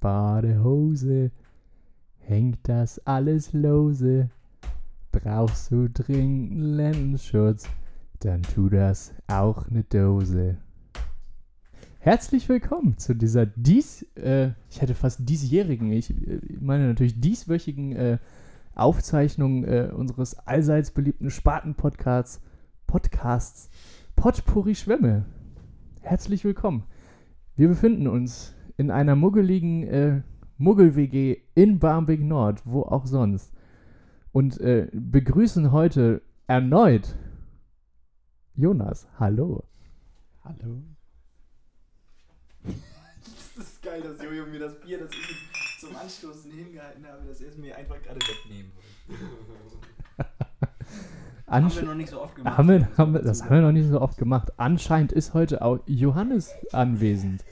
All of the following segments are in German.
Badehose, hängt das alles lose. Brauchst du dringend Lendenschutz, dann tu das auch eine Dose. Herzlich willkommen zu dieser dies, äh, ich hätte fast diesjährigen, ich äh, meine natürlich dieswöchigen äh, Aufzeichnung äh, unseres allseits beliebten Spaten-Podcasts, Podcasts Potpourri Schwämme. Herzlich willkommen. Wir befinden uns in einer muggeligen äh, Muggel-WG in Barmbek Nord, wo auch sonst. Und äh, begrüßen heute erneut Jonas. Hallo. Hallo. das ist geil, dass Jojo mir das Bier, das ich zum Anstoßen hingehalten habe, dass er es mir einfach gerade wegnehmen wollte. haben wir noch nicht so oft gemacht. Haben wir, haben wir, das haben wir noch nicht so oft gemacht. Anscheinend ist heute auch Johannes anwesend.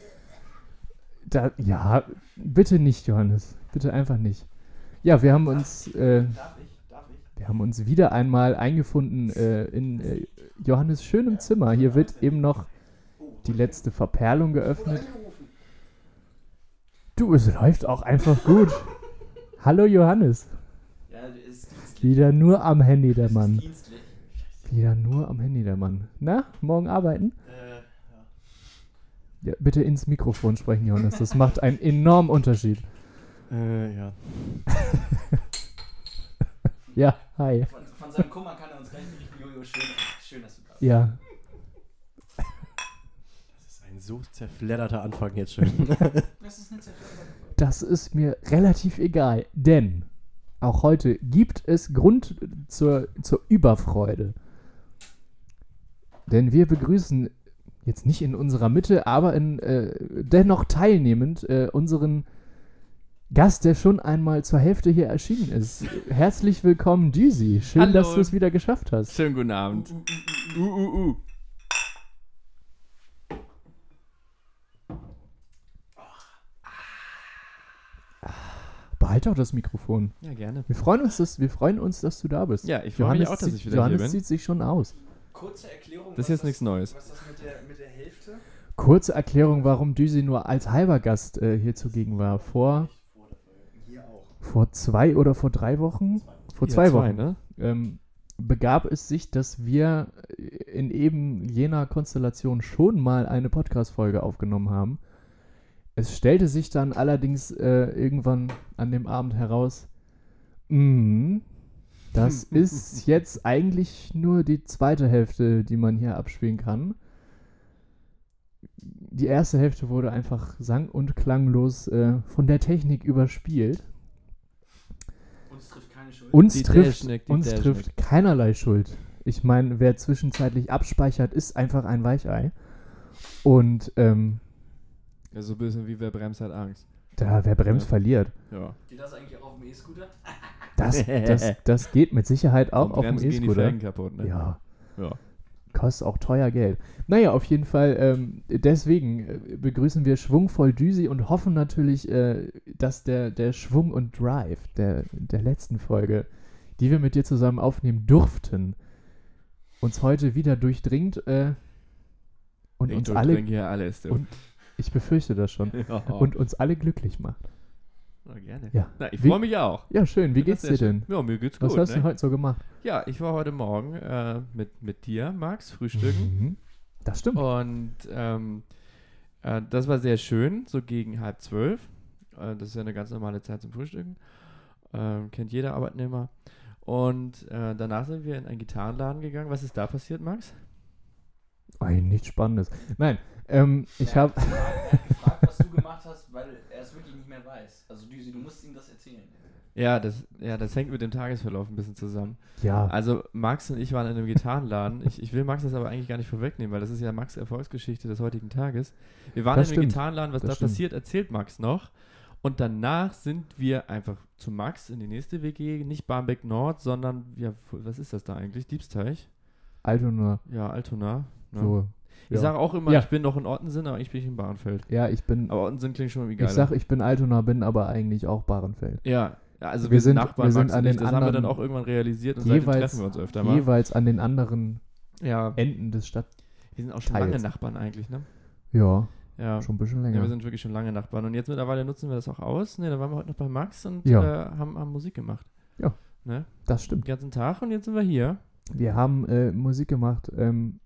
Da, ja, bitte nicht, Johannes. Bitte einfach nicht. Ja, wir haben uns. Äh, Darf ich? Darf ich? wir haben uns wieder einmal eingefunden äh, in äh, Johannes schönem Zimmer. Hier wird eben noch die letzte Verperlung geöffnet. Du, es läuft auch einfach gut. Hallo Johannes. Ja, ist dienstlich. Wieder nur am Handy der Mann. Wieder nur am Handy der Mann. Na, morgen arbeiten? Äh, ja. Bitte ins Mikrofon sprechen, Johannes. Das macht einen enormen Unterschied. Äh, ja. Ja, hi. Von, von seinem Kummer kann er uns gleich berichten. Jojo, schön, schön, dass du da bist. Ja, Das ist ein so zerfledderter Anfang jetzt schon. Das ist eine Zerstörung. das ist mir relativ egal, denn auch heute gibt es Grund zur, zur Überfreude. Denn wir begrüßen jetzt nicht in unserer Mitte, aber in, äh, dennoch teilnehmend äh, unseren Gast, der schon einmal zur Hälfte hier erschienen ist. Herzlich willkommen, Düsi. Schön, Hallo. dass du es wieder geschafft hast. Schönen guten Abend. Uh, uh, uh. Behalt doch das Mikrofon. Ja, gerne. Wir freuen uns, dass, wir freuen uns, dass du da bist. Ja, ich freue mich Johannes auch, dass ich wieder Johannes hier bin. zieht sich schon aus. Kurze Erklärung. Das ist jetzt nichts Neues. Was ist das mit der, mit der Hälfte? Kurze Erklärung, warum Düsi nur als halber Gast äh, hier zugegen war. Vor, Hier auch. vor zwei oder vor drei Wochen? Vor Ja, zwei Wochen. ne? Ähm, begab es sich, dass wir in eben jener Konstellation schon mal eine Podcast-Folge aufgenommen haben. Es stellte sich dann allerdings äh, irgendwann an dem Abend heraus, mh, das ist jetzt eigentlich nur die zweite Hälfte, die man hier abspielen kann. Die erste Hälfte wurde einfach sang- und klanglos äh, von der Technik überspielt. Uns trifft keine Schuld. Uns Die trifft, Technik, uns Technik. trifft keinerlei Schuld. Ich meine, wer zwischenzeitlich abspeichert, ist einfach ein Weichei. Und ähm, Ja, so ein bisschen wie wer bremst hat Angst. da, wer bremst, Ja. verliert. Ja. Geht das eigentlich auch auf dem E-Scooter? Das, das, das geht mit Sicherheit auch auf dem E-Scooter. Ne? Ja, Ja. kostet auch teuer Geld. Naja, auf jeden Fall, ähm, deswegen äh, begrüßen wir schwungvoll Düsi und hoffen natürlich, äh, dass der, der Schwung und Drive der, der letzten Folge, die wir mit dir zusammen aufnehmen durften, uns heute wieder durchdringt äh, und ich uns alle, hier alles. Du. und- ich befürchte das schon, ja. und uns alle glücklich macht. Na, gerne. Ja. Na, ich freue mich auch. Ja, schön. Wie geht's dir denn? Ja, mir geht's Was gut. hast du ne? heute so gemacht? Ja, ich war heute Morgen äh, mit, mit dir, Max, frühstücken. Mhm. Das stimmt. Und ähm, äh, das war sehr schön, so gegen halb zwölf. Äh, das ist ja eine ganz normale Zeit zum Frühstücken. Ähm, kennt jeder Arbeitnehmer. Und äh, danach sind wir in einen Gitarrenladen gegangen. Was ist da passiert, Max? Ein nichts Spannendes. Nein, ähm, ich habe. weil er es wirklich nicht mehr weiß. Also Düsi, du musst ihm das erzählen. Ja, das, ja, das hängt mit dem Tagesverlauf ein bisschen zusammen. Ja, Also Max und ich waren in einem Gitarrenladen. Ich, ich will Max das aber eigentlich gar nicht vorwegnehmen, weil das ist ja Max Erfolgsgeschichte des heutigen Tages. Wir waren Das in einem stimmt. Gitarrenladen, was Das da stimmt. passiert, erzählt Max noch. Und danach sind wir einfach zu Max in die nächste WG, nicht Barmbek Nord, sondern, ja, was ist das da eigentlich? Diebsteich? Altona. Ja, Altona. Ne? So. Ich ja. sage auch immer, Ja. ich bin noch in Ortensen, aber ich bin nicht in Bahrenfeld. Ja, ich bin. Aber Ortensen klingt schon Ich geil. sag, ich bin Altona, bin aber eigentlich auch Bahrenfeld. ja, ja, also Wir wir, sind Nachbarn, wir sind an den ich, das haben wir dann anderen- auch irgendwann realisiert und Jeweils, treffen wir uns öfter mal. jeweils an den anderen Ja, Enden des Stadt. wir sind auch schon Teils. lange Nachbarn eigentlich, ne? Ja. Ja. schon ein bisschen Ja, länger. wir sind wirklich schon lange Nachbarn. Und jetzt mittlerweile nutzen wir das auch aus. Ne, da waren wir heute noch bei Max und Ja. äh, haben, haben Musik gemacht. Ja. Ne? das Den stimmt. ganzen Tag und jetzt sind wir hier. Wir haben äh, Musik gemacht. Ähm,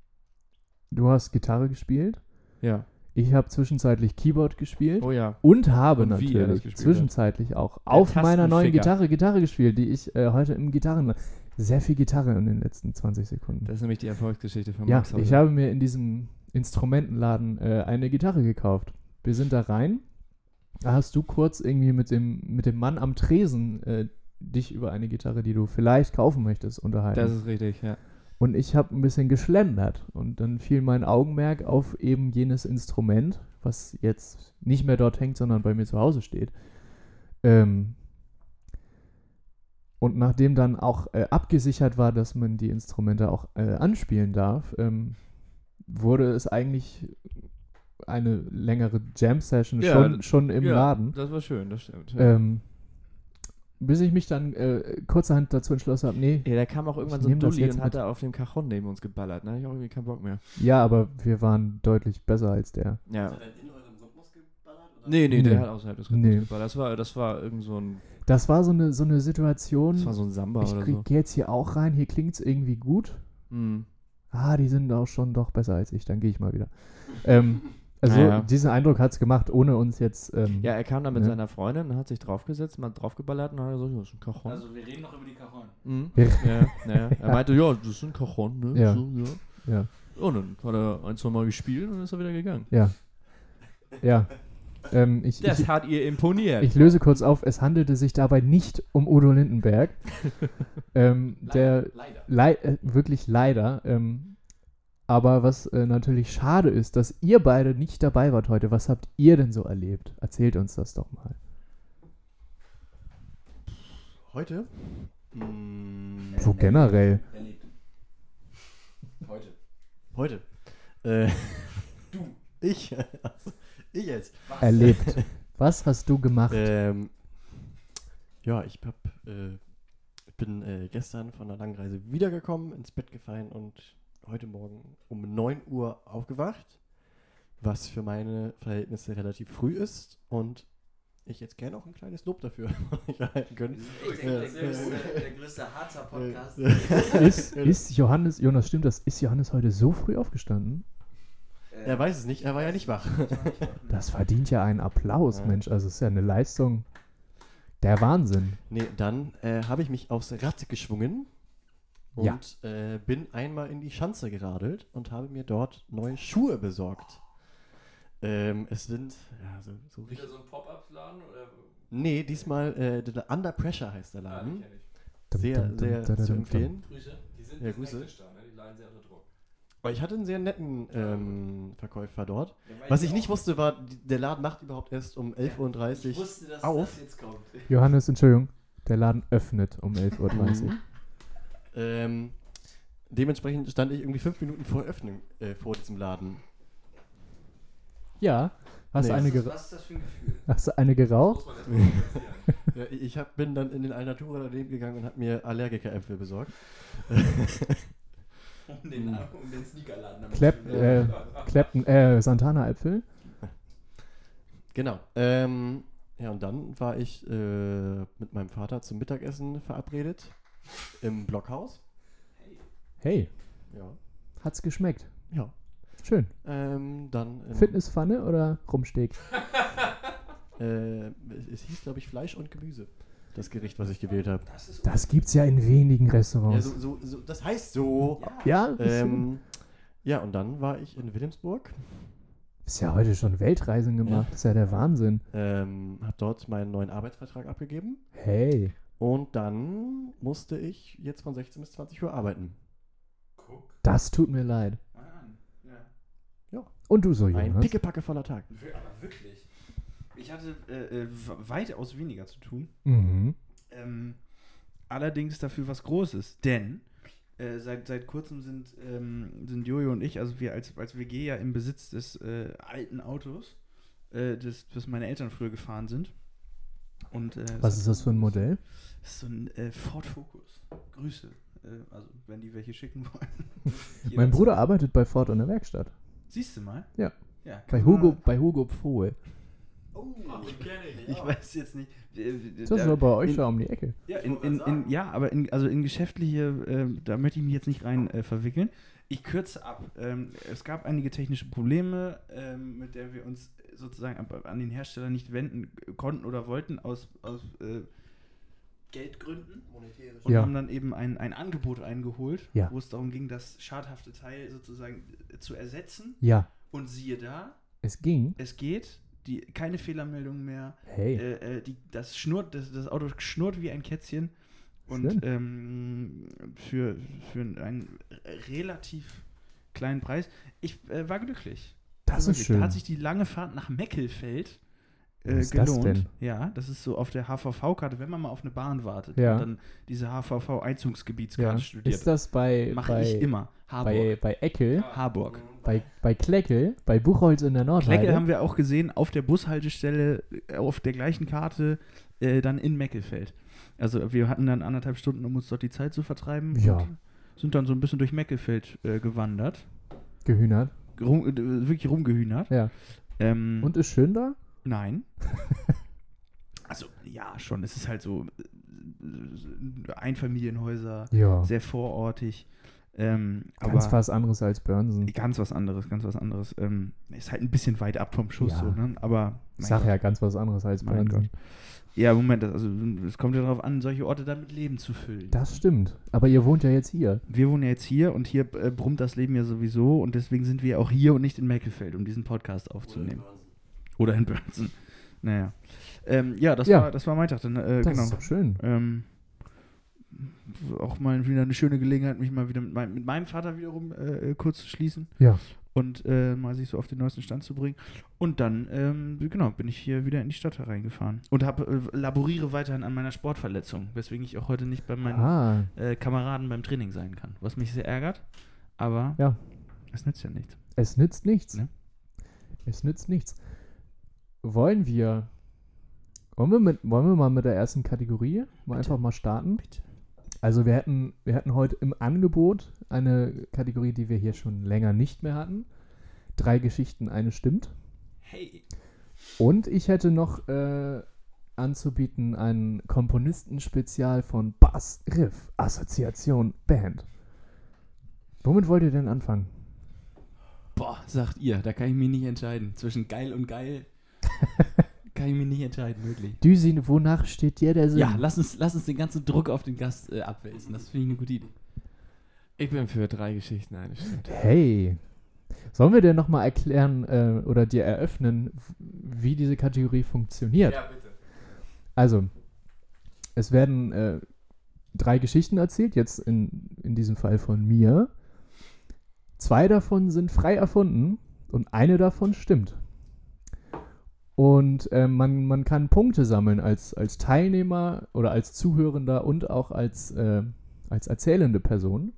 du hast Gitarre gespielt. Ja. Ich habe zwischenzeitlich Keyboard gespielt. Oh ja. Und habe Und natürlich zwischenzeitlich auch auf meiner neuen. Gitarre Gitarre gespielt, die ich äh, heute im Gitarren. Sehr viel Gitarre in den letzten 20 Sekunden. Das ist nämlich die Erfolgsgeschichte von ja, Max. heute. ich habe mir in diesem Instrumentenladen äh, eine Gitarre gekauft. Wir sind da rein. Da hast du kurz irgendwie mit dem, mit dem Mann am Tresen äh, dich über eine Gitarre, die du vielleicht kaufen möchtest, unterhalten. Das ist richtig, ja. Und ich habe ein bisschen geschlendert. Und dann fiel mein Augenmerk auf eben jenes Instrument, was jetzt nicht mehr dort hängt, sondern bei mir zu Hause steht. Ähm, und nachdem dann auch äh, abgesichert war, dass man die Instrumente auch äh, anspielen darf, ähm, wurde es eigentlich eine längere Jam-Session Ja, schon, schon im ja, Laden. Das war schön, das stimmt. Ja. Ähm, bis ich mich dann äh, kurzerhand dazu entschlossen habe, nee, ja, da kam auch irgendwann ich so ein Dulli und hat da auf dem Cajon neben uns geballert. Da hatte ich auch irgendwie keinen Bock mehr. Ja, aber wir waren deutlich besser als der. Ja. Hat er in eurem Rhythmus geballert? Oder? Nee, nee, Nee. der hat außerhalb des Rhythmus Nee. geballert. Das war, das war irgend so ein, Das war so eine, so eine Situation. das war so ein Samba ich oder gehe so. jetzt hier auch rein, hier klingt es irgendwie gut. Mhm. Ah, die sind auch schon doch besser als ich, dann gehe ich mal wieder. ähm, also Naja. diesen Eindruck hat es gemacht, ohne uns jetzt. Ähm, Ja, er kam dann mit Ja. seiner Freundin und hat sich draufgesetzt, mal draufgeballert und dann hat er gesagt, ja, das ist ein Cajon. Also wir reden noch über die Cajon. Mhm. Ja. Ja, ja. Er meinte, ja, das ist ein Cajon, ne? Ja. So, ja. ja, Und dann hat er ein, zwei Mal gespielt und dann ist er wieder gegangen. ja. ja. Ähm, ich, Das ich, hat ihr imponiert. ich löse kurz auf, es handelte sich dabei nicht um Udo Lindenberg. ähm, der Leider. Lei äh, wirklich leider. Ähm, aber was äh, natürlich schade ist, dass ihr beide nicht dabei wart heute. Was habt ihr denn so erlebt? Erzählt uns das doch mal. Heute? Mm, So generell. Erlebt. Heute. heute. Äh, du. Ich. Also, ich jetzt. Was? Erlebt. Was hast du gemacht? Ähm, ja, ich hab, äh, bin äh, gestern von der langen Reise wiedergekommen, ins Bett gefallen und heute Morgen um 9 Uhr aufgewacht, was für meine Verhältnisse relativ früh ist und ich jetzt gerne auch ein kleines Lob dafür erhalten können. Sind echt der, größte, der größte Harzer Podcast. ist, ist Johannes, Jonas, stimmt das? Ist Johannes heute so früh aufgestanden? Äh, Er weiß es nicht, er war ja nicht wach. Das verdient ja einen Applaus, Ja. Mensch. Also es ist ja eine Leistung. Der Wahnsinn. Nee, dann äh, habe ich mich aufs Rad geschwungen und Ja. äh, bin einmal in die Schanze geradelt und habe mir dort neue Schuhe besorgt. Ähm, es sind ja, so, so richtig. so ein Pop-Up-Laden oder? Nee, diesmal äh, der Under Pressure heißt der Ah, Laden. Sehr, dum, dum, sehr dum, dum, zu dum. empfehlen. Grüße. Die sind Ja, Grüße. da, ne? Die leiden sehr unter Druck. Aber ich hatte einen sehr netten ähm, Verkäufer dort. Ja, Was ich ich nicht wusste, war, der Laden macht überhaupt erst um 11.30 Ich Uhr. wusste, dass auf. das jetzt kommt. Johannes, Entschuldigung. Der Laden öffnet um 11.30 Uhr. Ähm, dementsprechend stand ich irgendwie fünf Minuten vor Öffnung äh, vor diesem Laden. Ja. Hast, Nee. du eine Was ist, was ist das für ein Gefühl? hast du eine geraucht? Ja, ich hab, bin dann in den Alnatura daneben gegangen und habe mir Allergiker-Äpfel besorgt. Um den, um den Sneakerladen Clap, äh, Clapton, äh, Santana-Äpfel? Genau. Ähm, ja, und dann war ich äh, mit meinem Vater zum Mittagessen verabredet im Blockhaus. Hey, Ja. hat's geschmeckt. Ja. Schön. Ähm, dann in, Fitnesspfanne oder Rumsteak? äh, es hieß, glaube ich, Fleisch und Gemüse. Das Gericht, was ich gewählt habe. Das gibt's ja in wenigen Ja, Restaurants. so, so, so, das heißt so. Ja, ist, Ähm, ja, und dann war ich in Wilhelmsburg, ist ja heute schon Weltreisen gemacht. Ist ja der Wahnsinn. ähm, habe dort meinen neuen Arbeitsvertrag abgegeben Hey. Und dann musste ich jetzt von 16 bis 20 Uhr arbeiten. Guck Das tut mir leid. mal an. Ja. Und du so, Ein Jonas? pickepackevoller Tag. Aber wirklich. Ich hatte äh, äh, weitaus weniger zu tun. Mhm. Ähm, allerdings dafür was Großes. Denn äh, seit, seit kurzem sind, ähm, sind Jojo und ich, also wir als, als WG ja im Besitz des äh, alten Autos, äh, das, das meine Eltern früher gefahren sind. Und, äh, Was ist das für ein Modell? Das ist so ein äh, Ford Focus. Grüße. Äh, also, wenn die welche schicken wollen. Mein Bruder arbeitet bei Ford in der Werkstatt. Siehst du mal? Ja. Ja, Bei Hugo, bei Hugo Pfohl. Oh, ich weiß jetzt nicht. äh, Das ist doch bei euch in- da um die Ecke. Ja, in, in, in, ja aber in, also in geschäftliche, ähm, da möchte ich mich jetzt nicht rein äh, verwickeln. Ich kürze ab. Ähm, es gab einige technische Probleme, ähm, mit der wir uns sozusagen an den Hersteller nicht wenden konnten oder wollten aus, aus äh, Geldgründen. Und Ja. haben dann eben ein, ein Angebot eingeholt, Ja. wo es darum ging, das schadhafte Teil sozusagen äh, zu ersetzen. Ja, Und siehe da, es ging. es geht, die, keine Fehlermeldung mehr. Hey, Äh, äh, die, das, schnurrt, das, das Auto schnurrt wie ein Kätzchen. Und ähm, für, für einen relativ kleinen Preis. Ich äh, war glücklich. das War ist schön. Da hat sich die lange Fahrt nach Meckelfeld Äh, ist das gelohnt. denn? Ja, das ist so auf der HVV-Karte, wenn man mal auf eine Bahn wartet Ja. und dann diese HVV-Einzugsgebietskarte ja. studiert. Ist das bei, Mache ich immer. Harburg. bei, bei Eckel, Harburg. bei, bei Kleckel, bei Buchholz in der Nordheide? Kleckel haben wir auch gesehen auf der Bushaltestelle äh, auf der gleichen Karte äh, dann in Meckelfeld. Also wir hatten dann anderthalb Stunden, um uns dort die Zeit zu vertreiben. Ja. Sind dann so ein bisschen durch Meckelfeld äh, gewandert. Gehühnert. Rum, äh, wirklich rumgehühnert. Ja. Ähm, Und ist schön da? Nein. also ja, schon. Es ist halt so äh, Einfamilienhäuser, Ja. sehr vorortig. Ähm, Ganz aber was anderes als Börnsen. ganz was anderes, ganz was anderes. Ähm, ist halt ein bisschen weit ab vom Schuss, Ja. so, ne? Aber Ich sag Gott. ja ganz was anderes als Mein Börnsen. Ja, Moment, also es kommt ja darauf an, solche Orte dann mit Leben zu füllen. Das stimmt. Aber ihr wohnt ja jetzt hier. Wir wohnen ja jetzt hier und hier äh, brummt das Leben ja sowieso und deswegen sind wir auch hier und nicht in Meckelfeld, um diesen Podcast aufzunehmen. Oder in Börnsen. Naja. Ähm, ja, das, Ja. War, das war mein Tag. Dann, äh, Das genau. ist doch schön. Ähm, auch mal wieder eine schöne Gelegenheit, mich mal wieder mit, mein, mit meinem Vater wiederum äh, äh, kurz zu schließen. Ja. Und äh, mal sich so auf den neuesten Stand zu bringen. Und dann, ähm, genau, bin ich hier wieder in die Stadt hereingefahren. Und hab, äh, laboriere weiterhin an meiner Sportverletzung, weswegen ich auch heute nicht bei meinen Ah, äh, Kameraden beim Training sein kann. Was mich sehr ärgert, aber Ja. es nützt ja nichts. es nützt nichts. Ne? Es nützt nichts. Wollen wir, wollen wir, mit, wollen wir mal mit der ersten Kategorie mal einfach mal starten? Bitte. Also wir hätten, wir hätten heute im Angebot eine Kategorie, die wir hier schon länger nicht mehr hatten. Drei Geschichten, eine stimmt. Hey. Und ich hätte noch äh, anzubieten ein Komponistenspezial von Bass, Riff, Assoziation, Band. Womit wollt ihr denn anfangen? Boah, sagt ihr, da kann ich mich nicht entscheiden. Zwischen geil und geil kann ich mich nicht entscheiden, wirklich. Düsi, wonach steht dir der Sinn? Ja, lass uns, lass uns den ganzen Druck auf den Gast äh, abwälzen. Das finde ich eine gute Idee. Ich bin für drei Geschichten eine stimmt. Hey. Sollen wir dir nochmal erklären äh, oder dir eröffnen, wie diese Kategorie funktioniert? bitte. Also, es werden äh, drei Geschichten erzählt, jetzt in, in diesem Fall von mir. Zwei davon sind frei erfunden und eine davon stimmt. Und äh, man, man kann Punkte sammeln als, als Teilnehmer oder als Zuhörender und auch als, äh, als erzählende Person.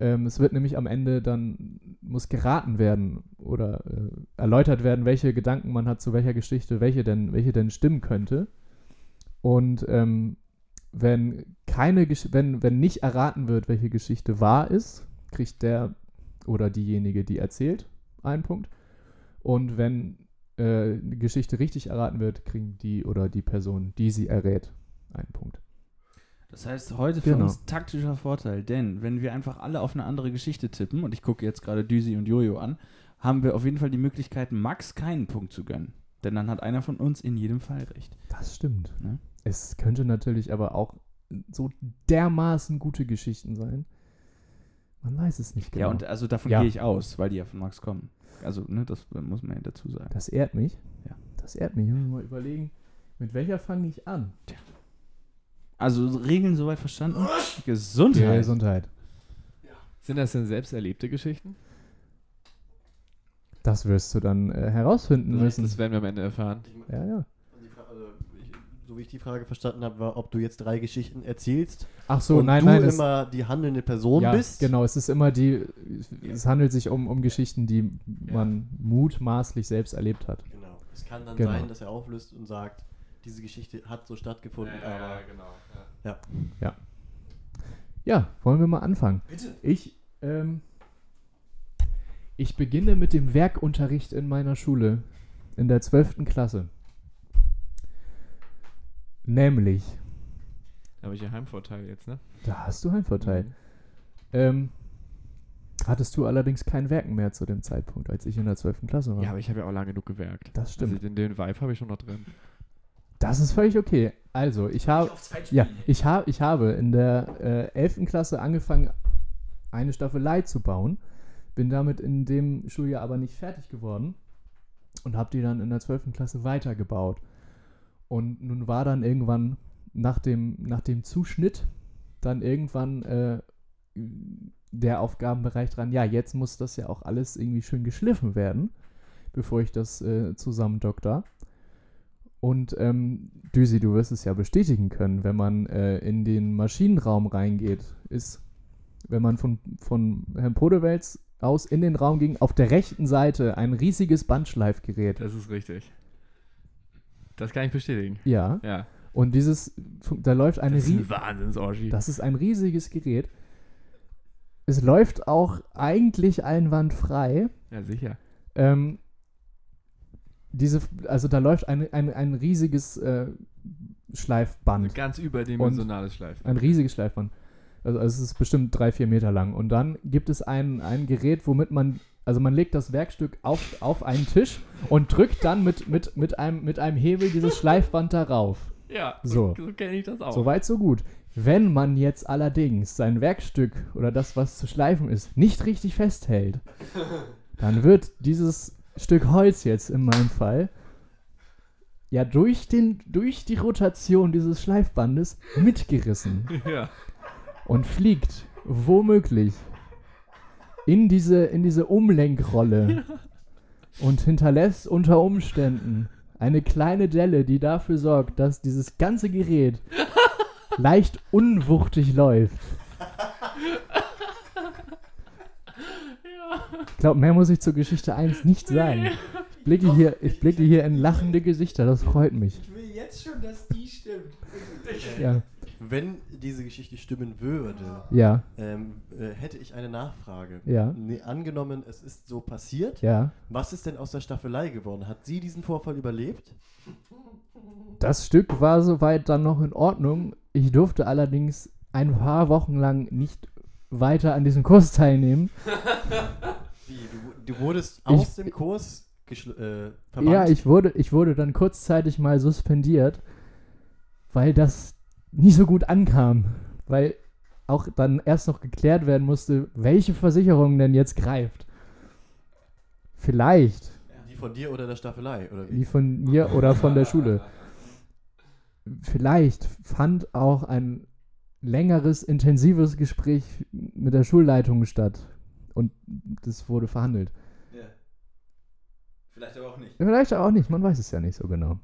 Ähm, es wird nämlich am Ende dann, muss geraten werden oder äh, erläutert werden, welche Gedanken man hat zu welcher Geschichte, welche denn, welche denn stimmen könnte. Und ähm, wenn keine wenn, wenn nicht erraten wird, welche Geschichte wahr ist, kriegt der oder diejenige, die erzählt, einen Punkt. Und wenn äh, Geschichte richtig erraten wird, kriegen die oder die Person, die sie errät, einen Punkt. Das heißt, heute für Genau. uns taktischer Vorteil, denn wenn wir einfach alle auf eine andere Geschichte tippen, und ich gucke jetzt gerade Düsi und Jojo an, haben wir auf jeden Fall die Möglichkeit, Max keinen Punkt zu gönnen. Denn dann hat einer von uns in jedem Fall recht. Das stimmt. Ne? Es könnte natürlich aber auch so dermaßen gute Geschichten sein. Man weiß es nicht genau. Ja, und also davon Ja. gehe ich aus, weil die ja von Max kommen. Also, ne, das muss man ja dazu sagen. Das ehrt mich. Ja. Das ehrt mich. Ich muss mal überlegen, mit welcher fange ich an? Also, Regeln soweit verstanden? Gesundheit. Gesundheit. Sind das denn selbst erlebte Geschichten? Das wirst du dann äh, herausfinden müssen. Das werden wir am Ende erfahren. Ja, ja. Die Fra- also, ich, so wie ich die Frage verstanden habe, war, ob du jetzt drei Geschichten erzählst Ach so, und nein, du nein. es- immer die handelnde Person ja, bist. Genau, es ist immer die, es handelt sich um, um Geschichten, die man mutmaßlich selbst erlebt hat. Genau. Es kann dann Genau. sein, dass er auflöst und sagt, diese Geschichte hat so stattgefunden, aber genau. Ja, wollen wir mal anfangen? Bitte. Ich, ähm, Ich beginne mit dem Werkunterricht in meiner Schule. In der 12. Klasse. Nämlich, Da habe ich ja Heimvorteil jetzt, ne? da hast du einen Vorteil. Mhm. Ähm, hattest du allerdings kein Werken mehr zu dem Zeitpunkt, als ich in der 12. Klasse war. Ja, aber ich habe ja auch lange genug gewerkt. das stimmt. Also den, den Vibe habe ich schon noch drin. Das ist völlig okay. Also, ich habe ja, ich habe ich habe in der äh, 11. Klasse angefangen, eine Staffelei zu bauen. Bin damit in dem Schuljahr aber nicht fertig geworden und habe die dann in der 12. Klasse weitergebaut. Und nun war dann irgendwann nach dem, nach dem Zuschnitt dann irgendwann äh, der Aufgabenbereich dran, ja, jetzt muss das ja auch alles irgendwie schön geschliffen werden, bevor ich das äh, zusammen doktor. Und ähm, Düsi, du wirst es ja bestätigen können, wenn man äh, in den Maschinenraum reingeht, ist, wenn man von, von Herrn Podewels aus in den Raum ging, auf der rechten Seite ein riesiges Bandschleifgerät. Das ist richtig. Das kann ich bestätigen. Ja, Ja. und dieses, da läuft eine Das ist rie ein Wahnsinnsorgie. Das ist ein riesiges Gerät. Es läuft auch eigentlich einwandfrei. Ja, sicher. Ähm, diese, also da läuft ein, ein, ein riesiges äh, Schleifband. Ein ganz überdimensionales Schleifen. Ein riesiges Schleifband. Also, also es ist bestimmt drei, vier Meter lang. Und dann gibt es ein, ein Gerät, womit man, also man legt das Werkstück auf, auf einen Tisch und drückt dann mit, mit, mit, einem, mit einem Hebel dieses Schleifband darauf. Ja, So. so kenne ich das auch. So weit, so gut. Wenn man jetzt allerdings sein Werkstück oder das, was zu schleifen ist, nicht richtig festhält, dann wird dieses Stück Holz jetzt in meinem Fall ja durch, den, durch die Rotation dieses Schleifbandes mitgerissen ja. und fliegt womöglich in diese, in diese Umlenkrolle und hinterlässt unter Umständen eine kleine Delle, die dafür sorgt, dass dieses ganze Gerät leicht unwuchtig läuft. Ich glaube, mehr muss ich zur Geschichte 1 nicht sagen. Ich blicke, hier, ich blicke hier in lachende Gesichter, das freut mich. Ich will jetzt schon, dass die stimmt. Ja, Wenn diese Geschichte stimmen würde, ja, ähm, äh, hätte ich eine Nachfrage. ja, Nee, angenommen, es ist so passiert. ja. Was ist denn aus der Staffelei geworden? Hat sie diesen Vorfall überlebt? Das Stück war soweit dann noch in Ordnung. Ich durfte allerdings ein paar Wochen lang nicht weiter an diesem Kurs teilnehmen. Wie, du, du wurdest aus dem Kurs äh, verbannt? Ja, ich wurde, ich wurde dann kurzzeitig mal suspendiert, weil das nie so gut ankam. Weil auch dann erst noch geklärt werden musste, welche Versicherung denn jetzt greift. Vielleicht Die von dir oder der Staffelei? Oder wie? die von mir oder von der Schule. Vielleicht fand auch ein längeres, intensives Gespräch mit der Schulleitung statt. Und das wurde verhandelt. Ja. Vielleicht aber auch nicht. Vielleicht auch nicht, man weiß es ja nicht so genau.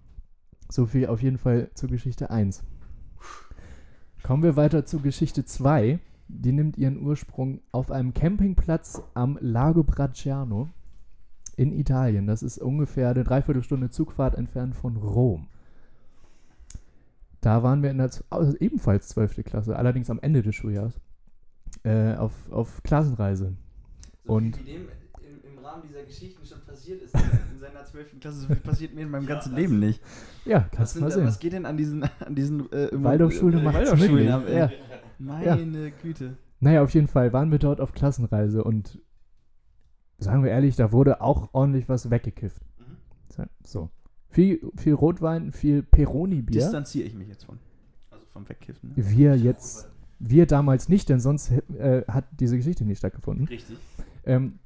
So viel auf jeden Fall zur Geschichte 1. Kommen wir weiter zu Geschichte 2. Die nimmt ihren Ursprung auf einem Campingplatz am Lago Bracciano in Italien. Das ist ungefähr eine Dreiviertelstunde Zugfahrt entfernt von Rom. Da waren wir in der also ebenfalls 12. Klasse, allerdings am Ende des Schuljahres, äh, auf, auf Klassenreise. So Und- Rahmen dieser Geschichten schon passiert ist in seiner 12. Das ist, passiert mir in meinem Ja, ganzen das- Leben nicht. Ja, kannst du mal sehen. was geht denn an diesen, an diesen äh, immer- Waldorfschule äh, Waldorfschulen ab? Ja. Meine Güte. Naja, auf jeden Fall waren wir dort auf Klassenreise und sagen wir ehrlich, da wurde auch ordentlich was weggekifft. Mhm. So. Viel, viel Rotwein, viel Peroni-Bier. Distanziere ich mich jetzt von. Also vom Wegkiffen. Ne? Wir jetzt, wir damals nicht, denn sonst äh, hat diese Geschichte nicht stattgefunden. Richtig. Ähm,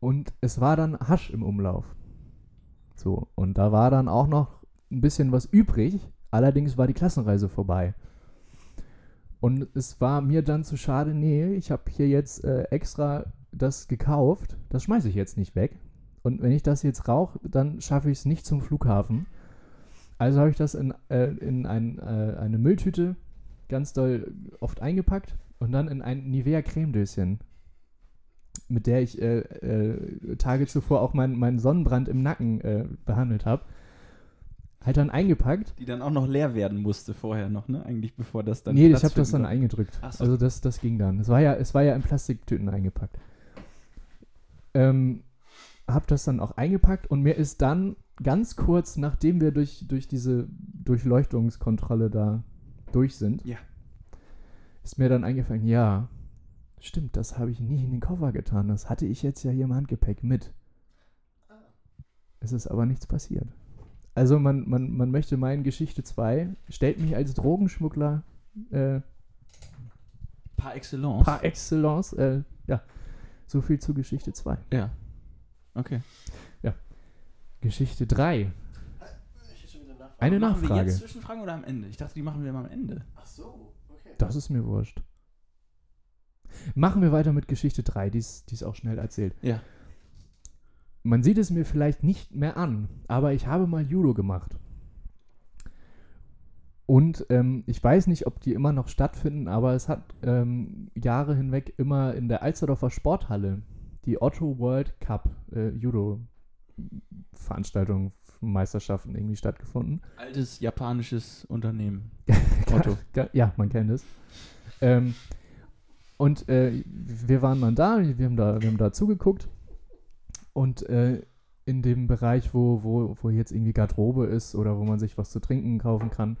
und es war dann Hasch im Umlauf. So, und da war dann auch noch ein bisschen was übrig. Allerdings war die Klassenreise vorbei. Und es war mir dann zu schade, nee, ich habe hier jetzt äh, extra das gekauft. Das schmeiße ich jetzt nicht weg. Und wenn ich das jetzt rauche, dann schaffe ich es nicht zum Flughafen. Also habe ich das in, äh, in ein, äh, eine Mülltüte ganz doll oft eingepackt und dann in ein Nivea Cremedöschen, mit der ich äh, äh, Tage zuvor auch meinen meinen Sonnenbrand im Nacken äh, behandelt habe. Halt dann eingepackt. Die dann auch noch leer werden musste vorher noch, ne? Eigentlich bevor das dann. nee, ich Platz habe das dann konnte. eingedrückt. So. Also das, das ging dann. Es war ja, es war ja in Plastiktüten eingepackt. Ähm, hab das dann auch eingepackt und mir ist dann ganz kurz, nachdem wir durch, durch diese Durchleuchtungskontrolle da durch sind, Ja. ist mir dann eingefallen, ja, stimmt, das habe ich nie in den Koffer getan. Das hatte ich jetzt ja hier im Handgepäck mit. Es ist aber nichts passiert. Also man, man, man möchte meinen, Geschichte 2 stellt mich als Drogenschmuggler äh, Par excellence. par excellence. Äh, ja, so viel zu Geschichte 2. ja. Okay. Geschichte 3. Ich hätte schon wieder Nachfrage. Eine machen wir Nachfrage. jetzt Zwischenfragen oder am Ende? Ich dachte, die machen wir mal am Ende. Ach so, okay. Das ist mir wurscht. Machen wir weiter mit Geschichte 3, die ist, auch schnell erzählt. Ja. Man sieht es mir vielleicht nicht mehr an, aber ich habe mal Judo gemacht. Und ähm, ich weiß nicht, ob die immer noch stattfinden, aber es hat ähm, Jahre hinweg immer in der Alsterdorfer Sporthalle die Otto World Cup äh, Judo Veranstaltungen, Meisterschaften irgendwie stattgefunden. Altes japanisches Unternehmen. Otto. Ja, man kennt es. Ähm, und äh, wir waren dann da, wir haben da, wir haben da zugeguckt. Und äh, in dem Bereich, wo, wo, wo jetzt irgendwie Garderobe ist oder wo man sich was zu trinken kaufen kann,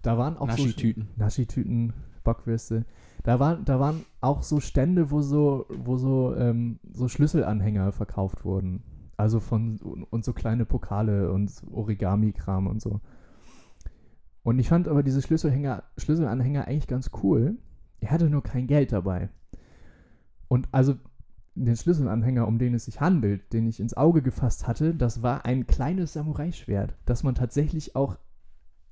da waren auch so Naschi-Tüten. Naschi-Tüten, Bockwürste. Da waren, da waren auch so Stände, wo so, wo so, ähm, so Schlüsselanhänger verkauft wurden. Also von und so kleine Pokale und Origami-Kram und so. Und ich fand aber diese Schlüsselanhänger eigentlich ganz cool. Er hatte nur kein Geld dabei. Und also den Schlüsselanhänger, um den es sich handelt, den ich ins Auge gefasst hatte, das war ein kleines Samurai-Schwert, das man tatsächlich auch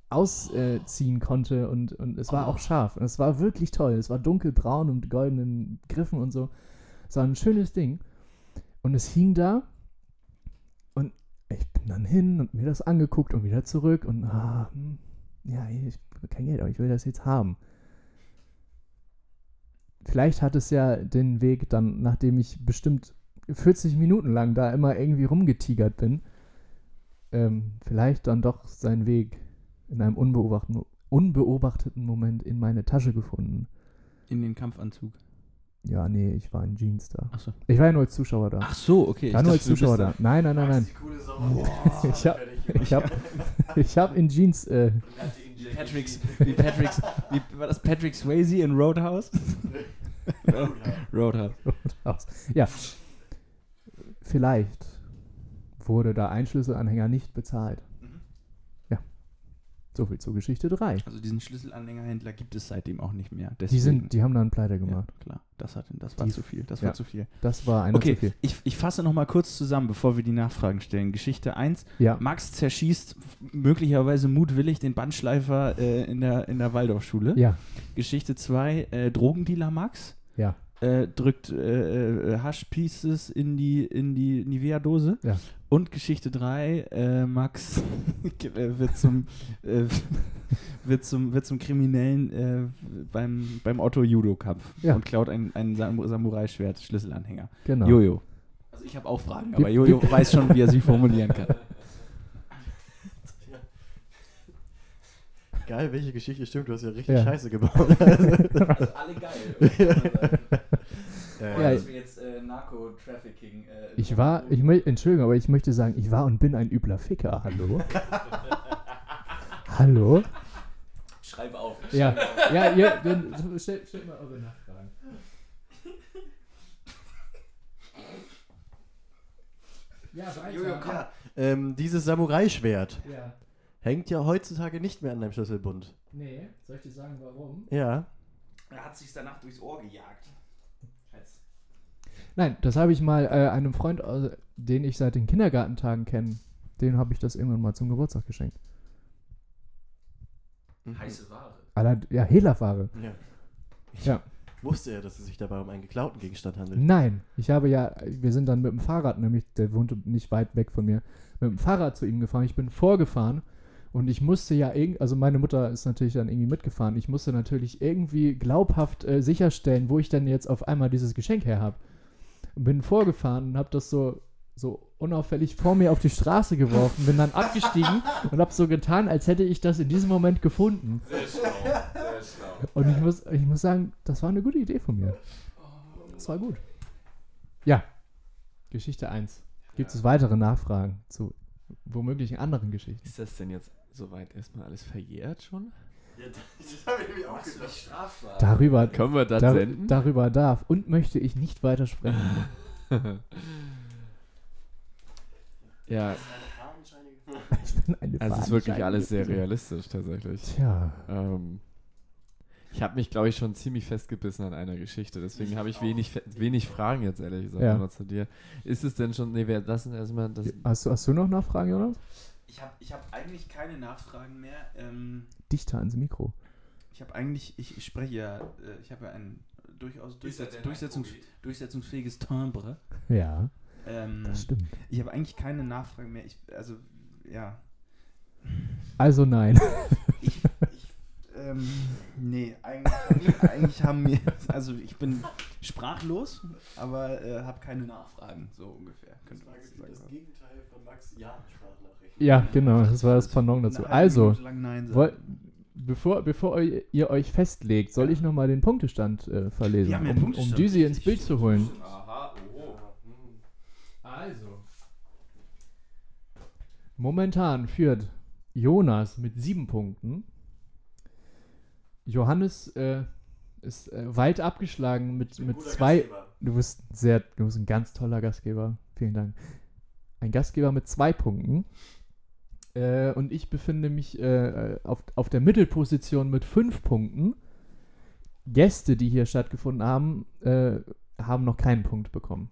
ausziehen konnte und, und es war auch scharf. Und es war wirklich toll. Es war dunkelbraun und goldenen Griffen und so. Es war ein schönes Ding. Und es hing da und ich bin dann hin und mir das angeguckt und wieder zurück und ah, hm, ja, ich habe kein Geld, aber ich will das jetzt haben. Vielleicht hat es ja den Weg dann, nachdem ich bestimmt 40 Minuten lang da immer irgendwie rumgetigert bin, ähm, vielleicht dann doch seinen Weg in einem unbeobachteten, unbeobachteten Moment in meine Tasche gefunden. In den Kampfanzug. Ja, nee, ich war in Jeans da. Achso. Ich war ja nur als Zuschauer da. Ach so, okay. ich war nur als Zuschauer da. Nein, nein, nein, nein. Die coole Sau. Ich hab- Ich habe ich hab in Jeans äh, Wie Patrick's, wie Patrick's, wie war das Patrick Swayze in Roadhouse? Roadhouse. aus. Ja. Vielleicht wurde da ein Schlüsselanhänger nicht bezahlt. Mhm. Ja. So viel zur Geschichte 3. Also diesen Schlüsselanhängerhändler gibt es seitdem auch nicht mehr. Die, Deswegen- sind, die haben dann pleite gemacht. Ja, klar. Das, hat, das war Die- zu viel. Das ja. war zu viel. Das war einer Okay, zu viel. ich, ich fasse noch mal kurz zusammen, bevor wir die Nachfragen stellen. Geschichte 1. Ja. Max zerschießt möglicherweise mutwillig den Bandschleifer äh, in der, in der Waldorfschule. Ja. Geschichte 2. Äh, Drogendealer Max Ja. äh, drückt äh, äh, Haschpieces in die, in die Nivea-Dose. Ja. Und Geschichte 3, äh, Max äh, wird, zum, äh, wird, zum, wird zum Kriminellen äh, beim, beim Otto-Judo-Kampf Ja. und klaut ein, ein Sam- Samurai-Schwert, Schlüsselanhänger. Genau. Jojo. Also ich habe auch Fragen, aber Jojo weiß schon, wie er sie formulieren kann. Geil, welche Geschichte stimmt, du hast ja richtig Ja. Scheiße gebaut. Alle geil. Ja, Ja, wir jetzt äh, Narco-Trafficking. Äh, Ich war, ich möchte, Entschuldigung, aber ich möchte sagen, ich war und bin ein übler Ficker. Hallo? Hallo? Schreib auf. Ja, ja, ihr, dann stellt, stellt mal eure Nachfragen. Ja, weiter. Jojo, ja. Ähm, dieses Samurai-Schwert Ja. Hängt ja heutzutage nicht mehr an deinem Schlüsselbund. Nee, soll ich dir sagen, warum? Ja. Er hat sich danach durchs Ohr gejagt. Nein, das habe ich mal äh, einem Freund, äh, den ich seit den Kindergartentagen kenne, dem habe ich das irgendwann mal zum Geburtstag geschenkt. Mhm. Heiße Ware. Aller, ja, Hehlerware. Ja. Ja. Wusste er, dass es sich dabei um einen geklauten Gegenstand handelt? Nein, ich habe ja, wir sind dann mit dem Fahrrad, nämlich der wohnte nicht weit weg von mir, mit dem Fahrrad zu ihm gefahren. Ich bin vorgefahren und ich musste ja irgendwie, also meine Mutter ist natürlich dann irgendwie mitgefahren. Ich musste natürlich irgendwie glaubhaft äh, sicherstellen, wo ich denn jetzt auf einmal dieses Geschenk her habe. Und bin vorgefahren und habe das so, so unauffällig vor mir auf die Straße geworfen, bin dann abgestiegen und habe so getan, als hätte ich das in diesem Moment gefunden. Sehr schlau. Sehr schlau. Und ich muss, ich muss sagen, das war eine gute Idee von mir. Das war gut. Ja. Geschichte 1. Gibt es weitere Nachfragen zu womöglichen anderen Geschichten? Ist das denn jetzt soweit erstmal alles verjährt schon? Ja, das habe ich nämlich auch gedacht. strafbar? Darüber, Können wir das dar senden? darüber darf und möchte ich nicht weiter sprechen. ja, Das eine eine also es ist wirklich alles sehr realistisch tatsächlich. Tja, Ähm, ich habe mich, glaube ich, schon ziemlich festgebissen an einer Geschichte. Deswegen habe ich wenig, wenig Fragen jetzt, ehrlich gesagt, Ja. zu dir. Ist es denn schon, nee, wir lassen erstmal das. hast du, hast du noch Nachfragen, Jonas? Ich habe ich hab eigentlich keine Nachfragen mehr. Ähm, Dichter ans Mikro. ich habe eigentlich, ich, ich spreche ja, äh, ich habe ja ein durchaus durchsetz, durchsetzungs, durchsetzungsfähiges Timbre. Ja, Ähm, das stimmt. ich habe eigentlich keine Nachfragen mehr. Ich, also, ja. Also nein. Ähm, nee, eigentlich, haben- eigentlich haben mir, also ich bin sprachlos, aber äh, habe keine Nachfragen, so ungefähr. Könnte man Das sagen. Gegenteil von Max Ja-Sprachnachricht. Ja, genau, das war das Pendant dazu. Also, woll, bevor, bevor ihr euch festlegt, soll ich nochmal den Punktestand äh, verlesen, Wir ja um, um Punktestand, Düsi ins. Bild zu holen. Aha, oh. Also. Momentan führt Jonas mit sieben Punkten. Johannes äh, ist äh, weit abgeschlagen mit, mit zwei. Du bist sehr, du bist ein ganz toller Gastgeber. Vielen Dank. Ein Gastgeber mit zwei Punkten. Äh, und ich befinde mich äh, auf, auf der Mittelposition mit fünf Punkten. Gäste, die hier stattgefunden haben, äh, haben noch keinen Punkt bekommen.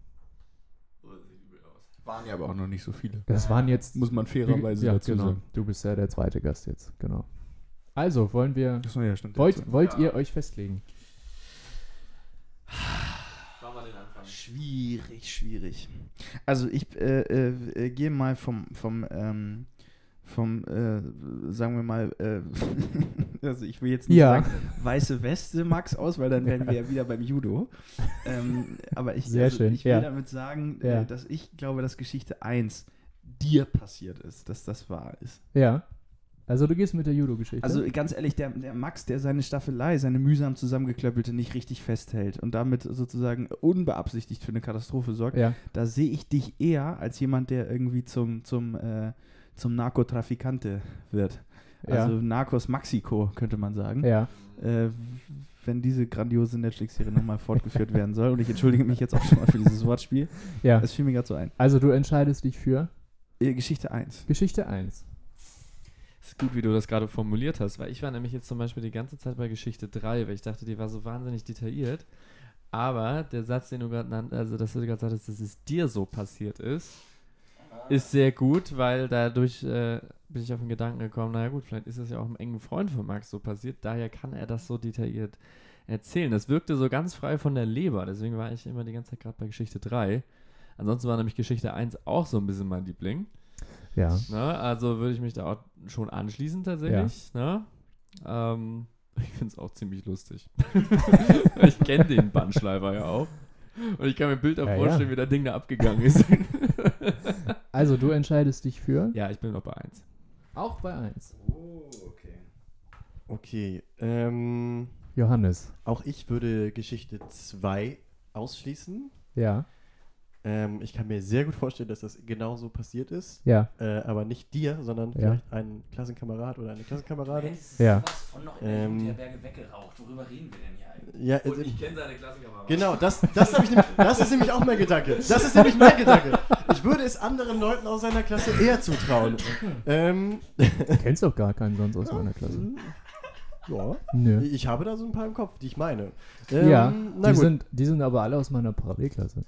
Waren ja aber auch noch nicht so viele. Das waren jetzt Muss man fairerweise ja, dazu genau. sagen. Du bist ja der zweite Gast jetzt, genau. Also, wollen wir. Das ja, stimmt. Wollt, wollt ihr euch festlegen? Schwierig, schwierig. Also ich äh, äh, äh, gehe mal vom, vom, ähm, vom äh, sagen wir mal, äh, also ich will jetzt nicht Ja. sagen weiße Weste Max aus, weil dann wären wir ja wieder beim Judo. ähm, aber ich, Sehr also, schön, ich will ja. damit sagen, Ja. äh, dass ich glaube, dass Geschichte 1 dir passiert ist, dass das wahr ist. Ja. Also, du gehst mit der Judo-Geschichte. Also ganz ehrlich, der, der Max, der seine Staffelei, seine mühsam zusammengeklöppelte nicht richtig festhält und damit sozusagen unbeabsichtigt für eine Katastrophe sorgt, ja. da sehe ich dich eher als jemand, der irgendwie zum, zum, äh, zum Narkotrafikante wird. Also ja. Narcos Maxiko, könnte man sagen. ja. Äh, wenn diese grandiose Netflix-Serie nochmal fortgeführt werden soll. Und ich entschuldige mich jetzt auch schon mal für dieses Wortspiel. Ja. Es fiel mir gerade so ein. Also, du entscheidest dich für Äh, Geschichte 1. Geschichte 1. ist gut, wie du das gerade formuliert hast, weil ich war nämlich jetzt zum Beispiel die ganze Zeit bei Geschichte 3, weil ich dachte, die war so wahnsinnig detailliert. Aber der Satz, den du gerade nannt, also dass du gerade sagtest, dass es dir so passiert ist, ist sehr gut, weil dadurch äh, bin ich auf den Gedanken gekommen, naja gut, vielleicht ist es ja auch einem engen Freund von Max so passiert, daher kann er das so detailliert erzählen. Das wirkte so ganz frei von der Leber, deswegen war ich immer die ganze Zeit gerade bei Geschichte 3. Ansonsten war nämlich Geschichte 1 auch so ein bisschen mein Liebling. Ja. Ne? Also würde ich mich da auch schon anschließen tatsächlich. Ne? Ähm, ich finde es auch ziemlich lustig. ich kenne den Bandschleifer ja auch. Und ich kann mir ein Bild Ja, ja. vorstellen, wie das Ding da abgegangen ist. Also, du entscheidest dich für. ja, ich bin noch bei 1. Auch bei 1. Oh, okay. Okay, ähm, Johannes. auch ich würde Geschichte 2 ausschließen. Ja. Ähm, ich kann mir sehr gut vorstellen, dass das genau so passiert ist. Ja. Äh, aber nicht dir, sondern Ja. vielleicht ein Klassenkamerat oder eine Klassenkameradin. Ja. sowas von noch in der Ähm, Jugendherberge weggeraucht. Worüber reden wir denn hier eigentlich? Ja, also, kenne seine Klassenkameraden. genau, das, das, ich nämlich, das ist nämlich auch mein Gedanke. Das ist nämlich mein Gedanke. Ich würde es anderen Leuten aus seiner Klasse eher zutrauen. ähm, Du kennst doch gar keinen sonst aus meiner Klasse. ja, Nö. ich habe da so ein paar im Kopf, die ich meine. ja, Ähm, na die gut. sind, die sind aber alle aus meiner Parallelklasse.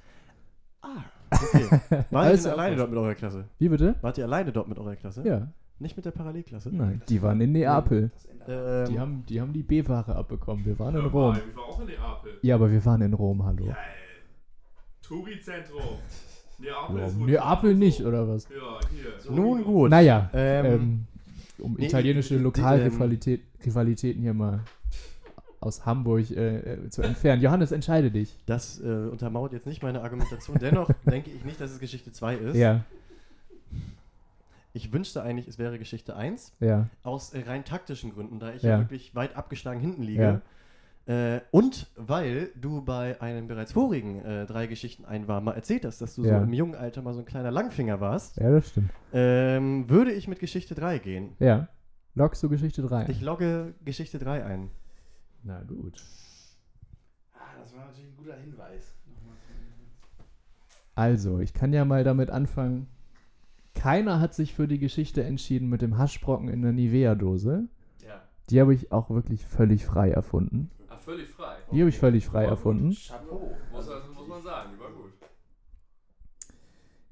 Ah, okay. Wart ihr alleine dort mit eurer Klasse? Wie bitte? Wart ihr alleine dort mit eurer Klasse? Ja. Nicht mit der Parallelklasse? Nein, die waren in Neapel. Ähm, Die haben die, haben die B-Ware abbekommen. Wir waren in Rom. Ich war auch in Neapel. Ja, aber wir waren in Rom, hallo. Geil. Touri-Zentrum. Neapel Ja, Neapel nicht, oder was? Ja, hier. nun gut. Naja, Ähm, ähm, um nee, italienische die- die- Lokalrivalität- Rivalitäten hier mal aus Hamburg äh, äh, zu entfernen. Johannes, entscheide dich. Das äh, untermauert jetzt nicht meine Argumentation. Dennoch denke ich nicht, dass es Geschichte 2 ist. Ja, Ich wünschte eigentlich, es wäre Geschichte 1. ja, Aus äh, rein taktischen Gründen, da ich Ja. ja. wirklich weit abgeschlagen hinten liege. Ja. Äh, und weil du bei einem bereits vorigen äh, drei Geschichten ein war, mal erzählt hast, dass du so im jungen Alter mal so ein kleiner Langfinger warst, Ja, das stimmt. ähm, würde ich mit Geschichte 3 gehen. Ja. Lockst du Geschichte 3? Ich logge Geschichte 3 ein. Na gut. Ah, das war natürlich ein guter Hinweis. Also, ich kann ja mal damit anfangen. Keiner hat sich für die Geschichte entschieden mit dem Haschbrocken in der Nivea-Dose. Ja. Die habe ich auch wirklich völlig frei erfunden. Ah, völlig frei. Die habe ich völlig frei erfunden. Chapeau. Muss, also, muss man sagen, die war gut.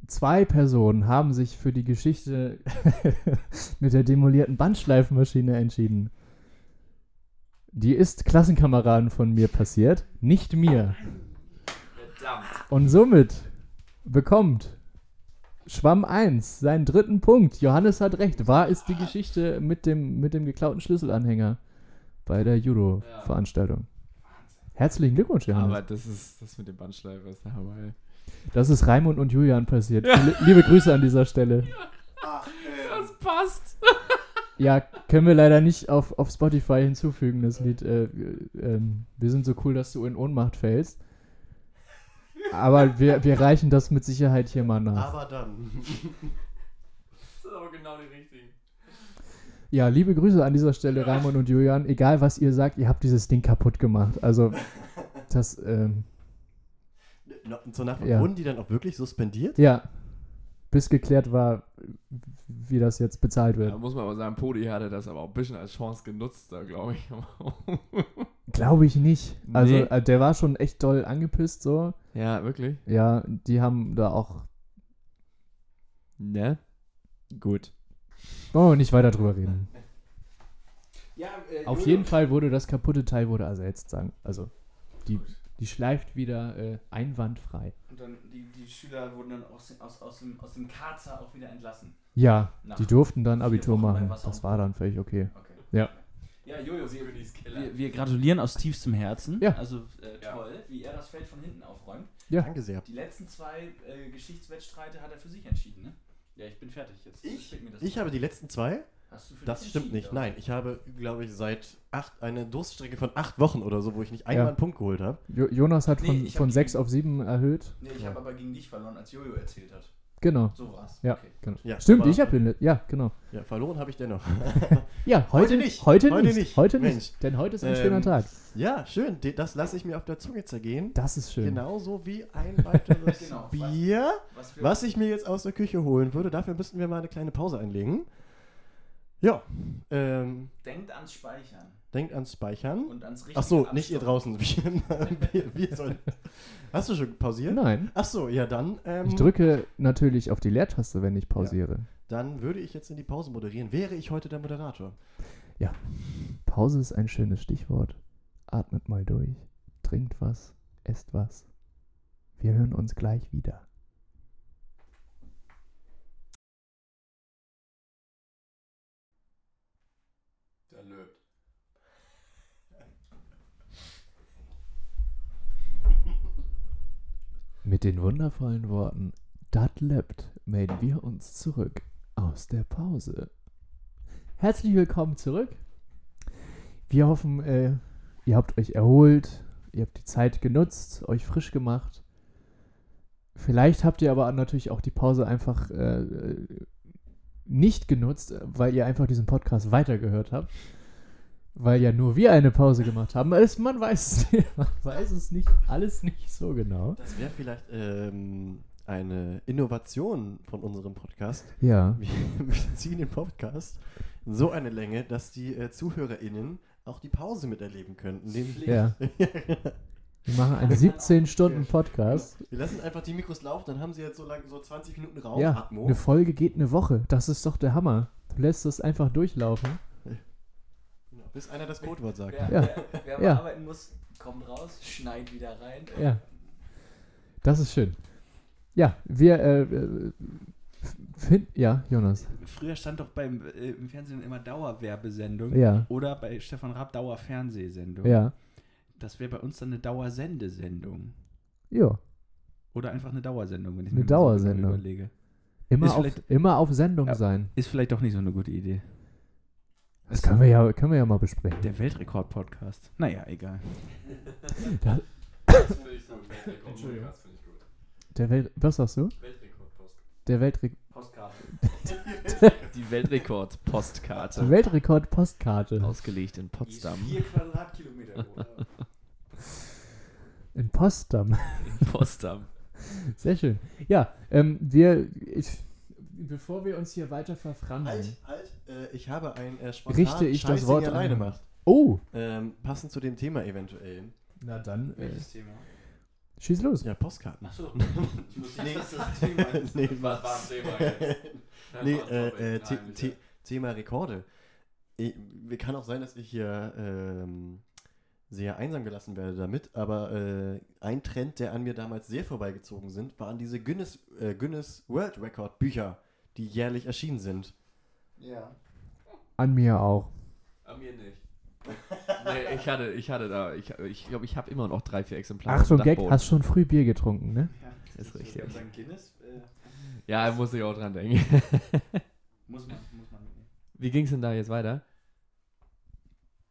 Zwei Personen haben sich für die Geschichte mit der demolierten Bandschleifenmaschine entschieden. Die ist Klassenkameraden von mir passiert, nicht mir. Verdammt. Und somit bekommt Schwamm 1 seinen dritten Punkt. Johannes hat recht. Wahr ist die Geschichte mit dem, mit dem geklauten Schlüsselanhänger bei der Judo-Veranstaltung. Herzlichen Glückwunsch, Johannes. Aber das ist das mit dem Bandschleifer ist der Hammer, ey. das ist Raimund und Julian passiert. Liebe, liebe Grüße an dieser Stelle. Ach, Das passt. Ja, können wir leider nicht auf, auf Spotify hinzufügen, das Lied. Äh, äh, ähm, wir sind so cool, dass du in Ohnmacht fällst. Aber wir, wir reichen das mit Sicherheit hier mal nach. Aber dann. Das ist aber genau die richtigen. Ja, liebe Grüße an dieser Stelle, Raimund und Julian. Egal, was ihr sagt, ihr habt dieses Ding kaputt gemacht. Also, das, ähm, Zur Nachfrage, Ja. wurden die dann auch wirklich suspendiert? ja, bis geklärt war, wie das jetzt bezahlt Da wird. muss man aber sagen, Podi hatte das aber auch ein bisschen als Chance genutzt, da glaube ich. Glaube ich nicht. Also, Nee. äh, der war schon echt doll angepisst, so. ja, wirklich? Ja, die haben da auch. Ne? Gut. Wollen wir nicht weiter drüber reden. Ja, äh, Auf jeden Fall wurde das kaputte Teil wurde ersetzt, sagen. Also, die, die schleift wieder äh, einwandfrei. Und dann die, die Schüler wurden dann aus, dem- aus, aus, dem, aus dem Karzer auch wieder entlassen. Ja, Nach die durften dann Abitur machen. Das war dann völlig okay. Okay. Ja. Ja, Jojo, wir, Killer. wir, wir gratulieren aus tiefstem Herzen. Ja. Also äh, Ja. toll, wie er das Feld von hinten aufräumt. Ja. Danke sehr. Die letzten zwei äh, Geschichtswettstreite hat er für sich entschieden, ne? Ja, ich bin fertig jetzt. Ich? Mir das Ich habe die letzten zwei. Hast du für Das stimmt nicht. oder? Nein, ich habe, glaube ich, seit acht, eine Durststrecke von acht Wochen oder so, wo ich nicht einmal Ja. einen Punkt geholt habe. Jo Jonas hat Nee, von, von 6 auf 7 erhöht. Nee, ich Ja. habe aber gegen dich verloren, als Jojo erzählt hat. Genau. So war's. Ja, Okay. genau. Ja, Stimmt, ich habe den. Ja, genau. Ja, verloren habe ich dennoch. Ja, heute, Heute nicht. Heute, Heute nicht. nicht. Heute Mensch. nicht. Denn heute ist ein Ähm, schöner Tag. ja, schön. Das lasse ich mir auf der Zunge zergehen. Das ist schön. Genauso wie ein weiteres Genau. Bier, Was, wir, was ich mir jetzt aus der Küche holen würde. Dafür müssten wir mal eine kleine Pause einlegen. Ja, ähm, denkt ans Speichern denkt ans Speichern. und ans richtige Ach so, nicht ihr draußen. Wir, wir, wir sollen. Hast du schon pausiert? Nein. Ach so, ja dann. Ähm, Ich drücke natürlich auf die Leertaste, wenn ich pausiere. Dann würde ich jetzt in die Pause moderieren. Wäre ich heute der Moderator? Pause ist ein schönes Stichwort. Atmet mal durch. Trinkt was. Esst was. Wir hören uns gleich wieder. Der löbt. Mit den wundervollen Worten Dat lebt melden wir uns zurück aus der Pause. Herzlich willkommen zurück. Wir hoffen, äh, ihr habt euch erholt, ihr habt die Zeit genutzt, euch frisch gemacht. Vielleicht habt ihr aber natürlich auch die Pause einfach äh, nicht genutzt, weil ihr einfach diesen Podcast weitergehört habt. Weil ja nur wir eine Pause gemacht haben. Es, man weiß es nicht, man weiß es nicht, alles nicht so genau. Das wäre vielleicht ähm, eine Innovation von unserem Podcast. Ja. Wir, wir ziehen den Podcast in so eine Länge, dass die äh, ZuhörerInnen auch die Pause miterleben könnten. Ja. Wir machen einen 17-Stunden-Podcast. Wir lassen einfach die Mikros laufen, dann haben sie jetzt so lange so 20 Minuten Raum. Ja, Atmo. eine Folge geht eine Woche. Das ist doch der Hammer. Du lässt es einfach durchlaufen. Bis einer das Codewort sagt. Wer, Ja. wer, wer Ja. arbeiten muss, kommt raus, schneit wieder rein. Ja. Das ist schön. Ja, wir äh, äh, finden. Ja, Jonas. Früher stand doch beim, äh, im Fernsehen immer Dauerwerbesendung. Ja, Oder bei Stefan Raab Dauerfernsehsendung. ja. Das wäre bei uns dann eine Dauersendesendung. Ja. Oder einfach eine Dauersendung, wenn ich Eine mir genau Dauersendung. überlege. Immer, Ist auf, immer auf Sendung Ja. sein. Ist vielleicht doch nicht so eine gute Idee. Das können wir ja, können wir ja mal besprechen. Der Weltrekord-Podcast. Naja, egal. Da, Das finde ich so. Entschuldigung. der Welt, was sagst du? Der Weltre Postkarte. Die Weltrekord-Postkarte. Weltrekord-Postkarte Ausgelegt in Potsdam. 4 Quadratkilometer groß. in Potsdam. In Potsdam. Sehr schön. Ja, ähm, wir, ich, bevor wir uns hier weiter verfransen. Halt, halt, äh, ich habe ein äh, Richte ich das Wort alleine an- macht. Oh, Ähm, passend zu dem Thema eventuell. na dann, äh, Welches Thema? schieß los. Ja, Postkarten. Achso. Ich wusste Nee. das Thema ist. nee, Was war ein Thema jetzt? nee, äh, äh, The Nein, The. Thema Rekorde. Ich, kann auch sein, dass ich hier ähm, sehr einsam gelassen werde damit, aber äh, ein Trend, der an mir damals sehr vorbeigezogen sind, waren diese Guinness, äh, Guinness World Record Bücher, die jährlich erschienen sind. Ja. An mir auch. An mir nicht. nee, ich hatte, ich hatte da, ich glaube, ich, glaub, ich habe immer noch drei, vier Exemplare. Ach so, Gag, hast schon früh Bier getrunken, ne? ja. Ist Ich richtig. Guinness äh, Ja, muss ich auch dran denken. muss, man, muss man mitnehmen. Wie ging es denn da jetzt weiter?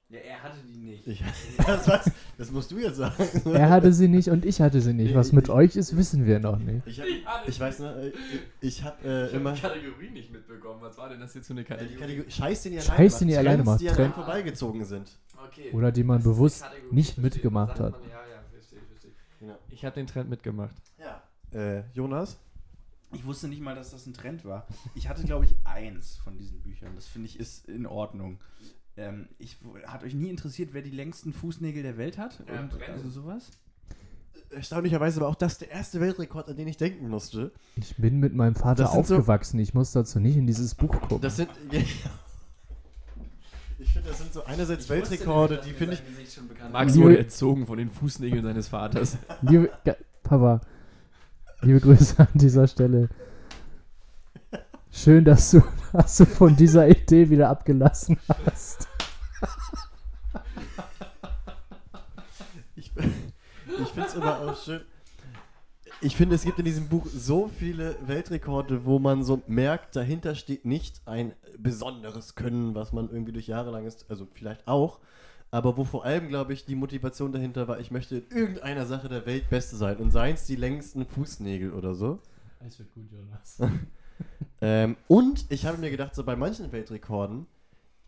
Ja, er hatte die nicht. Ich, das, was, das musst du jetzt sagen. Er hatte sie nicht und ich hatte sie nicht. Was mit euch ist, wissen wir noch nicht. Ich, hab, ich weiß noch, äh, ich habe äh, Ich immer. habe die Kategorie nicht mitbekommen. Was war denn das jetzt für eine die Kategorie? Kategorie Scheiß, den ihr Scheiß, den ihr macht. alleine Trends, macht. die Trend- vorbeigezogen sind. Okay. Oder die man Das bewusst Kategorie, nicht verstehe. mitgemacht hat. man, Ja, ja, verstehe, verstehe. Genau. Ich habe den Trend mitgemacht. Ja. Äh, Jonas? Ich wusste nicht mal, dass das ein Trend war. Ich hatte, glaube ich, eins von diesen Büchern. Das finde ich ist in Ordnung. Ähm, ich, hat euch nie interessiert, wer die längsten Fußnägel der Welt hat? Ja, Und, Brennend. also sowas? Erstaunlicherweise war auch das der erste Weltrekord, an den ich denken musste. Ich bin mit meinem Vater sind so- aufgewachsen. Ich muss dazu nicht in dieses Buch gucken. Das sind. ich finde, das sind so einerseits Weltrekorde, die finde ich. Max wurde erzogen von den Fußnägeln seines Vaters. Liebe, ja, Papa, liebe Grüße an dieser Stelle. Schön, dass du, dass du von dieser Idee wieder abgelassen hast. Ich, ich finde es immer auch schön. Ich finde, es gibt in diesem Buch so viele Weltrekorde, wo man so merkt, dahinter steht nicht ein besonderes Können, was man irgendwie durch jahrelanges, also vielleicht auch, aber wo vor allem, glaube ich, die Motivation dahinter war, ich möchte in irgendeiner Sache der Welt Beste sein und seien es die längsten Fußnägel oder so. Alles wird gut, Jonas. Ähm, und ich habe mir gedacht, so bei manchen Weltrekorden,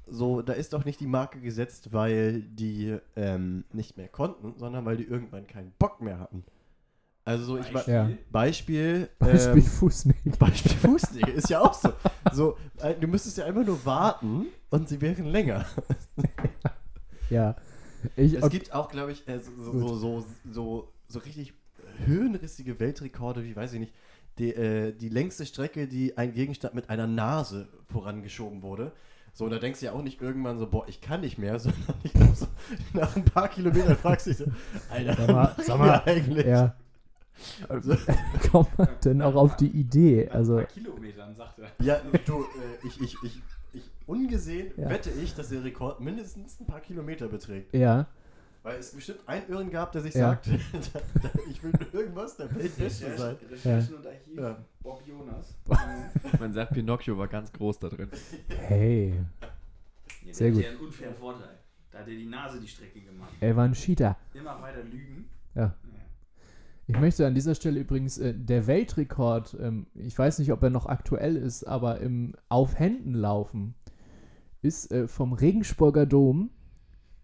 so, da ist doch nicht die Marke gesetzt, weil die ähm, nicht mehr konnten, sondern weil die irgendwann keinen Bock mehr hatten. Also so, ich war, Ja. Beispiel, Beispiel ähm, Fußnägel. Beispiel Fußnägel ist ja auch so. So, äh, du müsstest ja einfach nur warten und sie wären länger. Ja. Ich, Es okay, gibt auch, glaube ich, äh, so, so, so, so richtig höhenrissige Weltrekorde, wie weiß ich nicht. Die, äh, die längste Strecke, die ein Gegenstand mit einer Nase vorangeschoben wurde. So, da denkst du ja auch nicht irgendwann so, boah, ich kann nicht mehr, sondern ich glaube so, nach ein paar Kilometern fragst du dich so, Alter, Sag mal, sag mal, eigentlich? ja. Also, Kommt man denn auch auf die Idee? Also, Kilometern, sagt er. ja, du, äh, ich, ich, ich, ich, ungesehen Ja. wette ich, dass der Rekord mindestens ein paar Kilometer beträgt. ja. Weil es bestimmt einen Irren gab, der sich Ja. sagt, ich will irgendwas der Weltbeste sein. Recherchen und Archiv. Ja. Bob Jonas. Man sagt, Pinocchio war ganz groß da drin. Hey. Ja, Sehr der gut. hat ja einen unfairen Vorteil. Da hat er die Nase die Strecke gemacht. Er war ein Cheater. Immer weiter lügen. Ja. Ich möchte an dieser Stelle übrigens äh, der Weltrekord, ähm, ich weiß nicht, ob er noch aktuell ist, aber im Auf Händen laufen ist äh, vom Regensburger Dom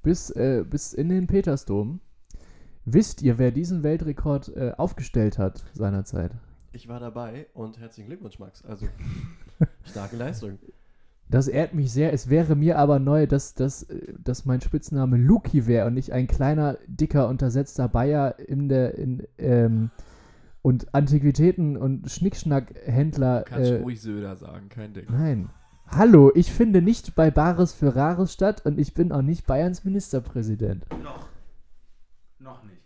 bis, äh, bis in den Petersdom. Wisst ihr, wer diesen Weltrekord äh, aufgestellt hat seinerzeit? Ich war dabei und herzlichen Glückwunsch, Max. Also, starke Leistung. Das ehrt mich sehr. Es wäre mir aber neu, dass, dass, äh, dass mein Spitzname Luki wäre und nicht ein kleiner, dicker, untersetzter Bayer in der in, ähm, und Antiquitäten- und Schnickschnack-Händler. Kannst Äh, ruhig Söder sagen, kein Ding. nein. Hallo, ich finde nicht bei Bares für Rares statt und ich bin auch nicht Bayerns Ministerpräsident. Noch. Noch nicht.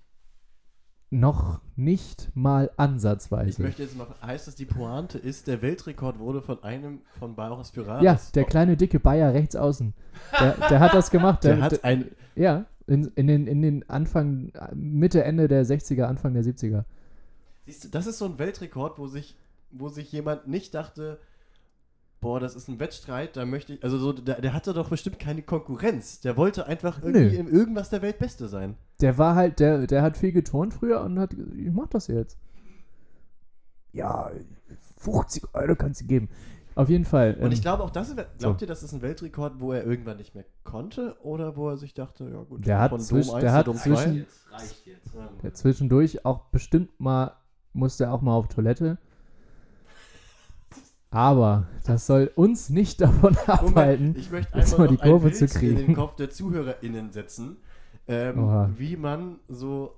Noch nicht mal Ich ansatzweise. möchte jetzt mal, heißt das, die Pointe ist, der Weltrekord wurde von einem von Baris Furaris. ja, der kleine, dicke Bayer rechts außen. Der, der hat das gemacht. Der hat ein, Ja, in, in, den, in den Anfang, Mitte, Ende der 60er, Anfang der 70er. siehst du, das ist so ein Weltrekord, wo sich, wo sich jemand nicht dachte, boah, das ist ein Wettstreit, da möchte ich, also so, der, der hatte doch bestimmt keine Konkurrenz. Der wollte einfach irgendwie Nö. in irgendwas der Weltbeste sein. Der war halt, der, der hat viel geturnt früher und hat, gesagt, ich mach das jetzt. Ja, 50 Euro kannst du geben. Auf jeden Fall. Und ähm, ich glaube auch, das ist, glaubt so. ihr, das ist ein Weltrekord, wo er irgendwann nicht mehr konnte oder wo er sich dachte, ja gut, Der hat von zwisch- Dom 1 der zu hat Dom zwischen- 2. Jetzt reicht jetzt. der zwischendurch auch bestimmt mal, musste er auch mal auf Toilette. Aber das soll uns nicht davon abhalten. Moment, ich möchte jetzt mal die Kurve zu in den kriegen. Kopf der ZuhörerInnen setzen, ähm, wie man so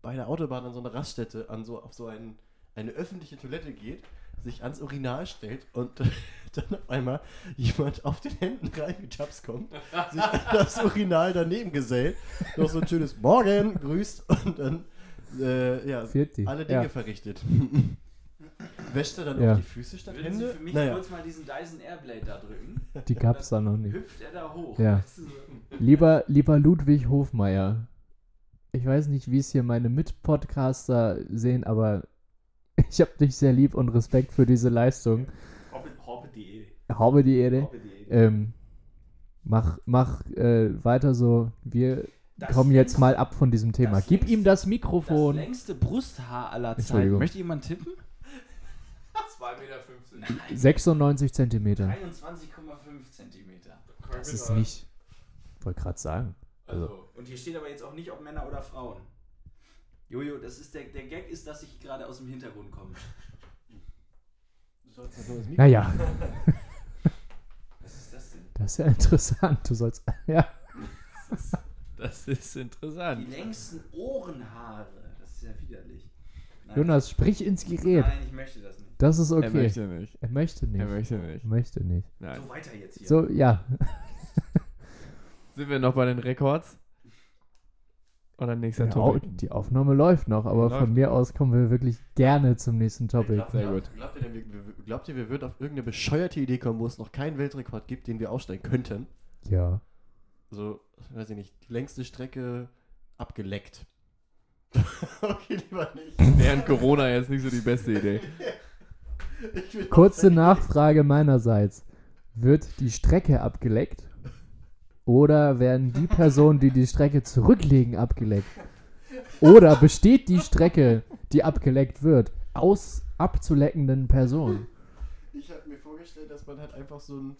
bei der Autobahn an so einer Raststätte an so, auf so ein, eine öffentliche Toilette geht, sich ans Urinal stellt und dann auf einmal jemand auf den Händen reingetapst kommt, sich an das Urinal daneben gesellt, noch so ein schönes Morgen grüßt und dann äh, ja, alle Dinge Ja. verrichtet. Wäscht er dann Ja. auch die Füße statt Würden Sie Hände? für mich Naja. kurz mal diesen Dyson Airblade da drücken? Die gab's da noch nicht. Hüpft er da hoch? Ja. Weißt du, so. Lieber, lieber Ludwig Hofmeier, ich weiß nicht, wie es hier meine Mitpodcaster sehen, aber ich habe dich sehr lieb und Respekt für diese Leistung. Hoppe, hoppe.de. Habe die Ehre. Ähm, mach mach äh, weiter so. Wir Das kommen jetzt längste- mal ab von diesem Thema. das Gib ihm längste- das Das Mikrofon. längste Brusthaar aller Zeiten. Möchte jemand tippen? 2,50 Meter. Nein. 96 Zentimeter. 23,5 Zentimeter. Das ist nicht. Wollte gerade sagen. Also, Und hier steht aber jetzt auch nicht, ob Männer oder Frauen. Jojo, das ist der, der Gag ist, dass ich gerade aus dem Hintergrund komme. Du sollst das nur das Mikro- Naja, Was ist das denn? das ist ja interessant. Du sollst. Ja. das ist Die interessant. längsten Ohrenhaare. Das ist ja widerlich. Nein. Jonas, sprich ins Gerät. Nein, ich möchte das nicht. Das ist okay. Er möchte nicht. Er möchte nicht. Er möchte nicht. Möchte nicht. Nein. So weiter jetzt hier. So, ja. Sind wir noch bei den Rekords? Oder nächster Ja, Topic? die Aufnahme läuft noch, aber Läuft. von mir aus kommen wir wirklich gerne zum nächsten Topic. Glaubt, Sehr gut. Glaubt ihr, denn, wir, wir, glaubt ihr, wir würden auf irgendeine bescheuerte Idee kommen, wo es noch keinen Weltrekord gibt, den wir aufstellen könnten? Ja. So, weiß ich nicht, die längste Strecke abgeleckt. okay, lieber nicht. Während Corona jetzt nicht so die beste Idee. Kurze Nachfrage meinerseits. Wird die Strecke abgeleckt? Oder werden die Personen, die die Strecke zurücklegen, abgeleckt? Oder besteht die Strecke, die abgeleckt wird, aus abzuleckenden Personen? Ich habe mir vorgestellt, dass man halt einfach so ein.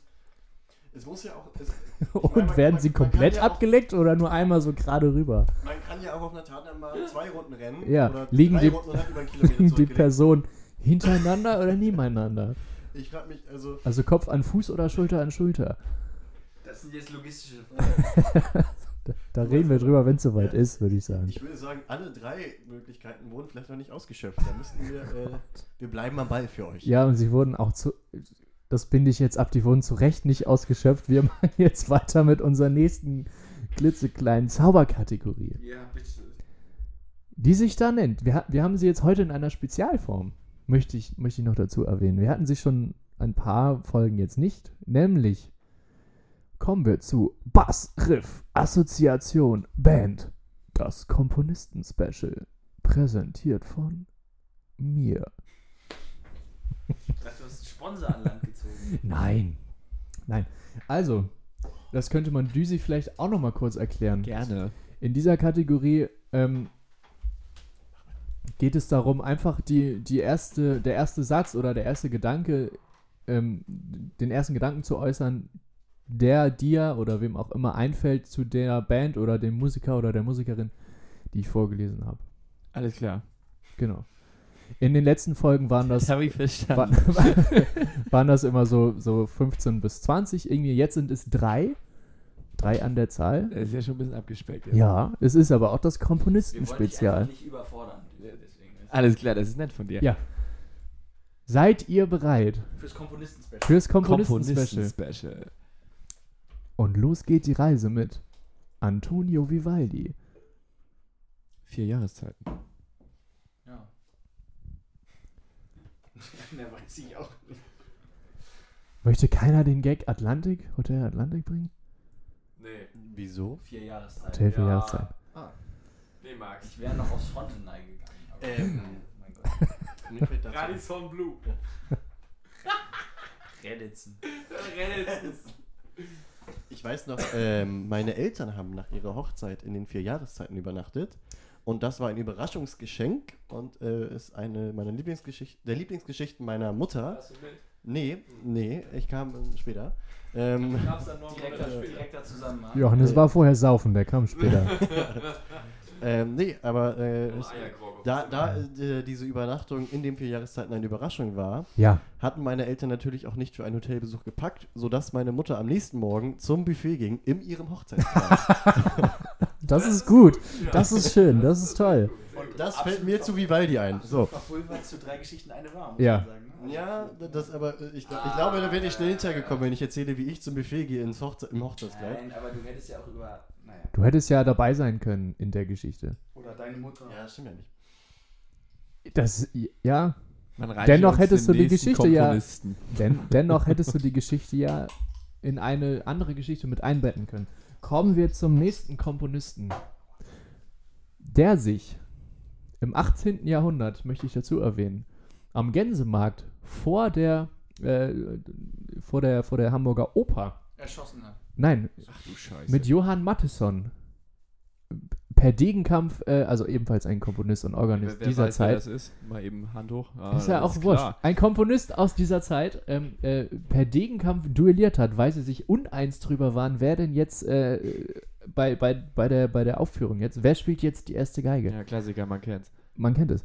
Es muss ja auch. Es, Und werden sie man kann komplett ja auch- abgeleckt oder nur einmal so gerade rüber? man kann ja auch auf einer Tatanbahn zwei Runden rennen. Ja, oder liegen drei die- Runden und hat über einen Kilometer Liegen die. Personen hintereinander oder nebeneinander? Ich frage mich, also. Also Kopf an Fuß oder Schulter an Schulter? Das sind jetzt logistische Fragen. Da, da reden wir drüber, wenn es soweit ist, würde ich sagen. Ich würde sagen, alle drei Möglichkeiten wurden vielleicht noch nicht ausgeschöpft. Da müssten wir. Äh, wir bleiben am Ball für euch. Ja, und sie wurden auch zu. Das binde ich jetzt ab, die wurden zu Recht nicht ausgeschöpft. Wir machen jetzt weiter mit unserer nächsten klitzekleinen Zauberkategorie, ja, bitte. die sich da nennt. Wir, wir haben sie jetzt heute in einer Spezialform, möchte ich, möchte ich noch dazu erwähnen. Wir hatten sie schon ein paar Folgen jetzt nicht, nämlich kommen wir zu Bass, Riff, Assoziation, Band, das Komponisten-Special, präsentiert von mir. Ich dachte, du hast einen Sponsor an Land gezogen. Nein. Nein. Also, das könnte man Düsi vielleicht auch noch mal kurz erklären. Gerne. In dieser Kategorie ähm, geht es darum, einfach die, die erste, der erste Satz oder der erste Gedanke, ähm, den ersten Gedanken zu äußern, der dir oder wem auch immer einfällt zu der Band oder dem Musiker oder der Musikerin, die ich vorgelesen habe. Alles klar. Genau. In den letzten Folgen waren das verstanden. war, waren das immer so, so 15 bis 20 irgendwie. Jetzt sind es drei. Drei an der Zahl. Das ist ja schon ein bisschen abgespeckt. jetzt. Ja, es ist aber auch das Komponistenspezial. nicht überfordern. Alles klar, das ist nett von dir. Ja. Seid ihr bereit Fürs Komponisten-Special. fürs Komponisten-Special? Komponisten-Special. Und los geht die Reise mit Antonio Vivaldi. Vier Jahreszeiten. Mehr weiß ich auch nicht. Möchte keiner den Gag Atlantik, Hotel Atlantik bringen? Nee. Wieso? Vier Jahreszeiten. Hotel für Ja. Jahreszeit. Ah. Nee, Max. Ich wäre noch aufs Frontenei gegangen. aber- Ähm. mein Gott. Dazu- Radisson Blue. Redditzen. Ich weiß noch, ähm, meine Eltern haben nach ihrer Hochzeit in den vier Jahreszeiten übernachtet. Und das war ein Überraschungsgeschenk und äh, ist eine meiner Lieblingsgeschichten, der Lieblingsgeschichten meiner Mutter. Nee, nee, ich kam äh, später. Ähm, Direkter, direkter Zusammenhang. Johannes war vorher saufen, der kam später. ähm, nee, aber äh, es, da, da äh, diese Übernachtung in den vier Jahreszeiten eine Überraschung war, Ja, hatten meine Eltern natürlich auch nicht für einen Hotelbesuch gepackt, sodass meine Mutter am nächsten Morgen zum Buffet ging in ihrem Hochzeitskleid. das ist gut. Das ist schön, das ist toll. das fällt mir zu Vivaldi ein. So. Verpulvert zu drei Geschichten eine warm, muss Ja. man sagen. Ne? Ja, das aber, äh, ich, ich glaube, da werde ich schnell hintergekommen, wenn ich erzähle, wie ich zum Buffet gehe ins Hochze im Hochzeitskleid. Nein, aber du hättest ja auch über. Naja. Du hättest ja dabei sein können in der Geschichte. Oder deine Mutter. Ja, das stimmt ja nicht. Das, ja, Man reicht Dennoch hättest du die Geschichte ja-. Den, dennoch hättest du die Geschichte ja in eine andere Geschichte mit einbetten können. Kommen wir zum nächsten Komponisten. Der sich im 18. Jahrhundert, möchte ich dazu erwähnen, am Gänsemarkt vor der, äh, vor der, vor der Hamburger Oper, Erschossen hat. nein, Ach du Scheiße. mit Johann Mattheson per Degenkampf, äh, also ebenfalls ein Komponist und Organist wer, wer dieser weiß, wer Zeit, das ist? Mal eben Hand hoch. Ah, ist ja auch wurscht. klar. Ein Komponist aus dieser Zeit ähm, äh, per Degenkampf duelliert hat, weil sie sich uneins drüber waren, wer denn jetzt äh, bei, bei, bei, der, bei der Aufführung jetzt, wer spielt jetzt die erste Geige? Ja, Klassiker, man kennt's. Man kennt es.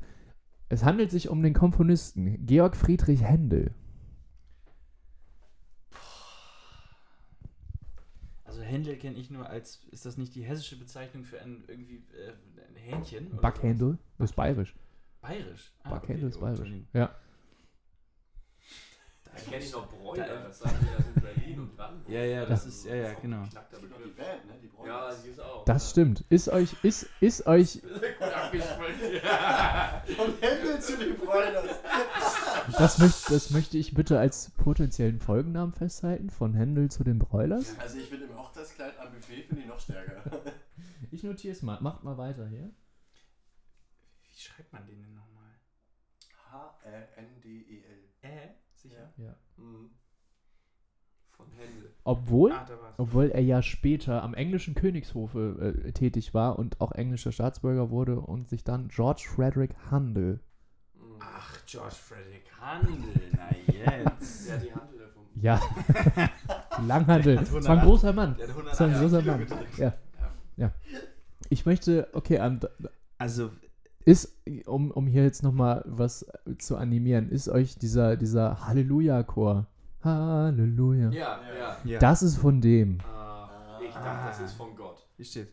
Es handelt sich um den Komponisten Georg Friedrich Händel. Also Händel kenne ich nur als, ist das nicht die hessische Bezeichnung für ein irgendwie äh, ein Hähnchen? Backhändel ist bayerisch. Bayerisch. Ah, Backhändel ist oh, bayerisch. Ja. Da kenne ich noch Da- Bräuler, das sagen wir ja in Berlin und Brandenburg. Ja, ja, das ist, ja, ja, genau. Die Band, ne? Die Bräuler. Ja, die ist auch. Das stimmt. Ist euch, ist, ist euch, Gut Händel zu den Bräunern. das, möcht, das möchte ich bitte als potenziellen Folgennamen festhalten, von Händel zu den Broilers. Also ich finde im Hochzeitskleid am Buffet finde ich noch stärker. Ich notiere es mal. Macht mal weiter hier. Wie schreibt man den denn nochmal? H-R-N-D-E-L. Äh? Sicher? Ja. Mhm. Von Händel. Obwohl, Ah, obwohl er ja später am englischen Königshofe äh, tätig war und auch englischer Staatsbürger wurde und sich dann George Frederick Handel. Mhm. Ach, George Frederick Handel, na jetzt. Hat die Handel. Ja, Langhandel. Das war ein großer Mann. Das war ein 180 großer Kilo Mann. gedrückt. Ja. ja. Ich möchte, okay, ähm, d- Also, ist, um, um hier jetzt nochmal was zu animieren, ist euch dieser, dieser Halleluja-Chor, Halleluja, Ja, ja. ja. das ist von dem. Ah, ich dachte, das ist von Gott. Hier steht.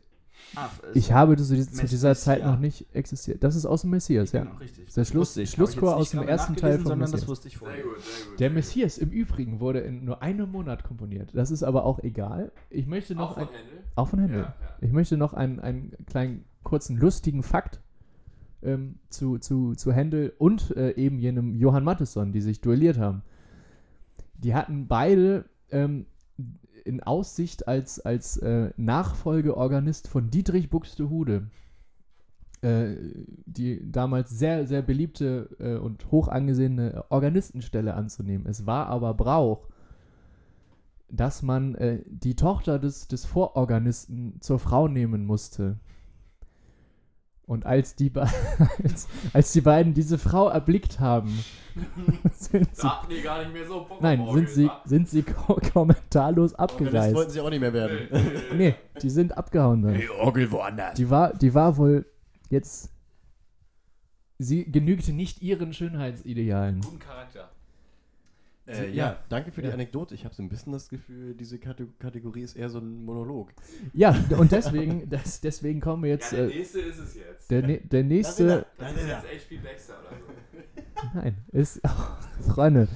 Ah, Ich habe zu, zu dieser Zeit Messiah. noch nicht existiert. Das ist aus dem Messias, ja. Genau, richtig. Der Schluss- ich. Schlusschor aus dem ersten Teil von sondern das Messias. wusste ich vorher. Sehr gut, sehr gut. Der Messias im Übrigen wurde in nur einem Monat komponiert. Das ist aber auch egal. Ich möchte noch Auch von Händel? auch von Händel. Ja, ja. Ich möchte noch einen, einen kleinen, kurzen, lustigen Fakt ähm, zu, zu, zu Händel und äh, eben jenem Johann Mattheson, die sich duelliert haben. Die hatten beide ähm, in Aussicht als, als äh, Nachfolgeorganist von Dietrich Buxtehude äh, die damals sehr, sehr beliebte äh, und hoch angesehene Organistenstelle anzunehmen. Es war aber Brauch, dass man äh, die Tochter des, des Vororganisten zur Frau nehmen musste. Und als die, be als, als die beiden diese Frau erblickt haben, sind sie, Da hatten die gar nicht mehr so nein, sind sie, sind sie ko kommentarlos abgereist. wollten sie auch nicht mehr werden. Nee, die sind abgehauen dann. Orgel woanders. Die war, die war wohl jetzt. Sie genügte nicht ihren Schönheitsidealen. Guten Charakter. Äh, Ja. ja, danke für die Ja. Anekdote. Ich habe so ein bisschen das Gefühl, diese Kate Kategorie ist eher so ein Monolog. Ja, und deswegen, das, deswegen kommen wir jetzt. ja, der äh, nächste ist es jetzt. der, der nächste. Da das ist ist er. jetzt HP Baxter oder so. Nein, ist. Freunde,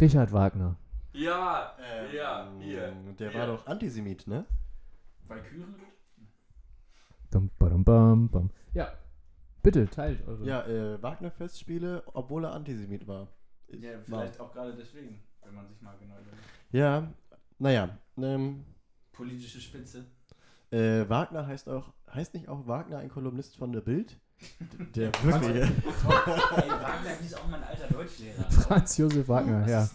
Richard Wagner. Ja, ja, hier. Der hier. war doch Antisemit, ne? Valkyrie? Dum, badum, bam, bam. Ja, bitte teilt eure. Ja, äh, Wagner-Festspiele, obwohl er Antisemit war. Ja, war. vielleicht auch gerade deswegen, wenn man sich mal genau überlegt. Ja, naja. Ähm, Politische Spitze. äh, Wagner heißt auch, heißt nicht auch Wagner ein Kolumnist von der Bild? Der wirkliche. Ey, Wagner hieß auch mein alter Deutschlehrer. Franz Josef Wagner, ja.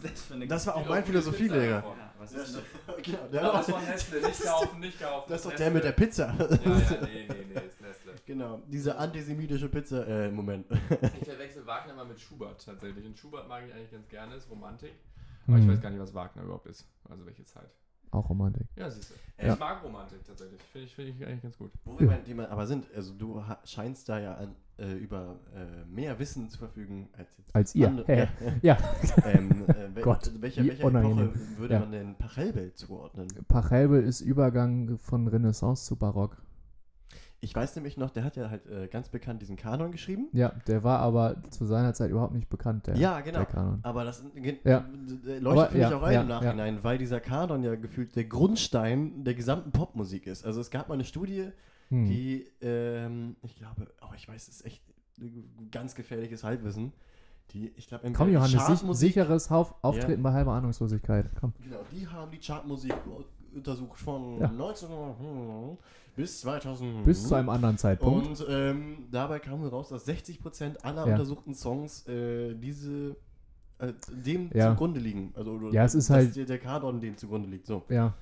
das war auch mein Philosophielehrer. Was ist das? Genau, der das war Nestle, nicht kaufen, nicht kaufen. das ist doch der mit der Pizza. Ja, ja, nee, nee, nee. Genau, diese antisemitische Pizza. Äh, Moment. Ich verwechsel Wagner mal mit Schubert tatsächlich. Und Schubert mag ich eigentlich ganz gerne, ist Romantik. Aber ich Hm, weiß gar nicht, was Wagner überhaupt ist. Also welche Zeit. Auch Romantik. Ja, siehst du. Ja. Ich mag Romantik tatsächlich. Finde ich, finde ich eigentlich ganz gut. Wo wir beim Thema aber sind, also du ha- scheinst da ja an, äh, über äh, mehr Wissen zu verfügen als jetzt. Als ihr. andere- Ja. Ja. Ja. ähm, äh, Gott, welcher welcher. Epoche würde Ja. man denn Pachelbel zuordnen? Pachelbel ist Übergang von Renaissance zu Barock. Ich weiß nämlich noch, der hat ja halt äh, ganz bekannt diesen Kanon geschrieben. Ja, der war aber zu seiner Zeit überhaupt nicht bekannt, der, ja, genau. der Kanon. Aber das Ja. d- leuchtet Aber für mich ja, auch ein ja, im Nachhinein, weil dieser Kanon ja gefühlt der Grundstein der gesamten Popmusik ist. Also es gab mal eine Studie, Hm. die, ähm, ich glaube, oh, ich weiß, es ist echt ganz gefährliches Halbwissen. Die, ich glaube, Komm, Johannes, sich, Chartmusik- sicheres Hauf Auftreten bei halber Ahnungslosigkeit. Komm. Genau, die haben die Chartmusik untersucht von Ja. 1900 bis 2000. Bis zu einem anderen Zeitpunkt. Und ähm, dabei kam raus, dass 60% aller Ja. untersuchten Songs äh, diese äh, dem Ja. zugrunde liegen. Also, Ja, es ist halt- Der, der Kanon dem zugrunde liegt. So. Ja.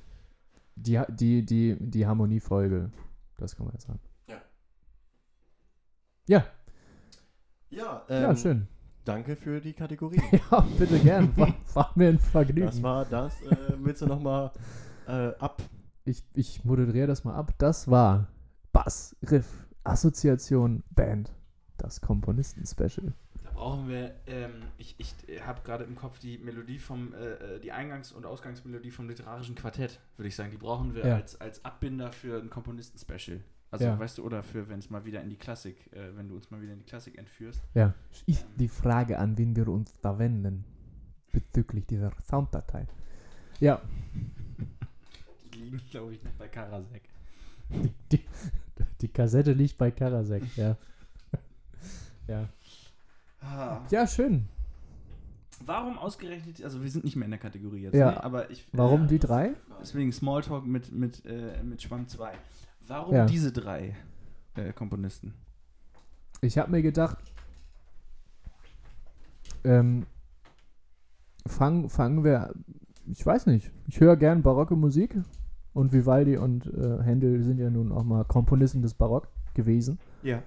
Die, die, die, die Harmoniefolge. Das kann man jetzt sagen. Ja. Ja, Ja, ja, ähm, schön. Danke für die Kategorie. Ja, bitte gern. War, war mir ein Vergnügen. das war das. Äh, willst du nochmal äh, ab? Ich, ich moderiere das mal ab. Das war Bass, Riff, Assoziation, Band. Das Komponisten-Special. Da brauchen wir, ähm, ich, ich habe gerade im Kopf die Melodie vom, äh, äh, die Eingangs- und Ausgangsmelodie vom literarischen Quartett, würde ich sagen. Die brauchen wir Ja. als, als Abbinder für ein Komponisten-Special. Also, Ja. weißt du, oder für, wenn es mal wieder in die Klassik, äh, wenn du uns mal wieder in die Klassik entführst. Ja. Ist die Frage, an wen wir uns da wenden. Bezüglich dieser Sounddatei. Ja, liegen, glaube ich, noch bei Karasek. die, die, die Kassette liegt bei Karasek. Ja. ja. Ah. Ja, schön. Warum ausgerechnet, also wir sind nicht mehr in der Kategorie jetzt, Ja. ne? aber ich. Warum äh, die drei? Deswegen Smalltalk mit, mit, äh, mit Schwamm 2. Warum Ja. diese drei äh, Komponisten? Ich habe mir gedacht, ähm, fangen fangen wir, ich weiß nicht, ich höre gern barocke Musik und Vivaldi und äh, Händel sind ja nun auch mal Komponisten des Barock gewesen. Ja.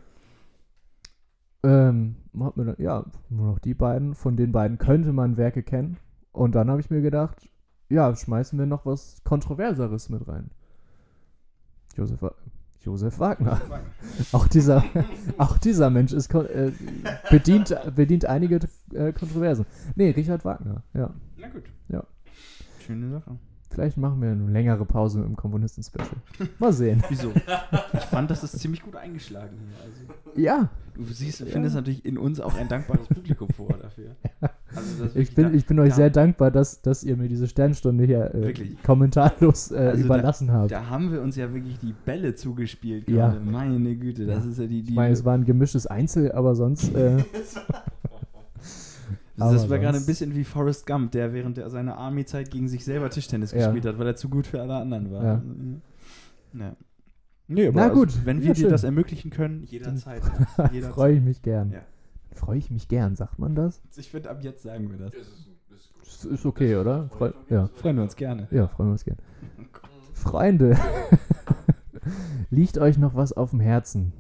Ähm, hat mir dann, ja, nur noch die beiden, von den beiden könnte man Werke kennen. Und dann habe ich mir gedacht, ja, schmeißen wir noch was Kontroverseres mit rein. Josef, Josef Wagner. Auch dieser, auch dieser Mensch ist, äh, bedient, bedient einige äh, Kontroversen. Nee, Richard Wagner, ja. Na gut. Ja. Schöne Sache. Vielleicht machen wir eine längere Pause mit dem Komponisten-Special. Mal sehen. Wieso? Ich fand, das ist ziemlich gut eingeschlagen hier. Also, Ja, du siehst, Ja. findest natürlich in uns auch ein dankbares Publikum vor dafür. Also ich bin, da- ich bin euch da- sehr dankbar, dass, dass ihr mir diese Sternstunde hier äh, Wirklich. kommentarlos äh, Also da- überlassen habt. Da haben wir uns ja wirklich die Bälle zugespielt Ja. gerade. Meine Güte, das Ja. ist ja die. die Ich meine, es war ein gemischtes Einzel, aber sonst. Äh, das aber war gerade ein bisschen wie Forrest Gump, der während der, seiner Army-Zeit gegen sich selber Tischtennis Ja. gespielt hat, weil er zu gut für alle anderen war. Ja. Ja. Nee, aber Na also, gut, wenn ja, wir dir schön. das ermöglichen können, jederzeit. jederzeit. freue ich mich gern. Ja. Freue ich mich gern, sagt man das? Ich finde, ab jetzt sagen wir das. Das ist, das ist. Das okay, oder? Freu ja. Freuen wir uns gerne. ja, freuen wir uns gern. Freunde, liegt euch noch was auf dem Herzen?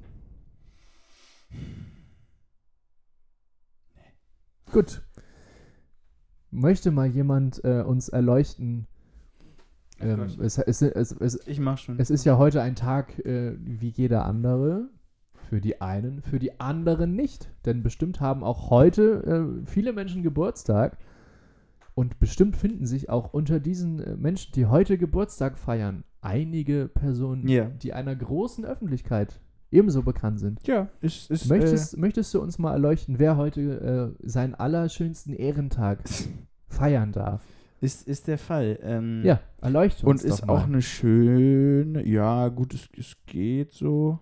Gut. Möchte mal jemand äh, uns erleuchten? Ähm, es, es, es, Ich mach schon. Es ist ja heute ein Tag äh, wie jeder andere. Für die einen, für die anderen nicht. Denn bestimmt haben auch heute äh, viele Menschen Geburtstag. Und bestimmt finden sich auch unter diesen äh, Menschen, die heute Geburtstag feiern, einige Personen, Ja. die einer großen Öffentlichkeit ebenso bekannt sind. Ja, ist. ist Möchtest, möchtest du uns mal erleuchten, wer heute äh, seinen allerschönsten Ehrentag feiern darf? äh, ist, ist der Fall. Ähm, Ja, erleuchte Und uns ist doch auch eine schöne, ja, gut, es, es geht so.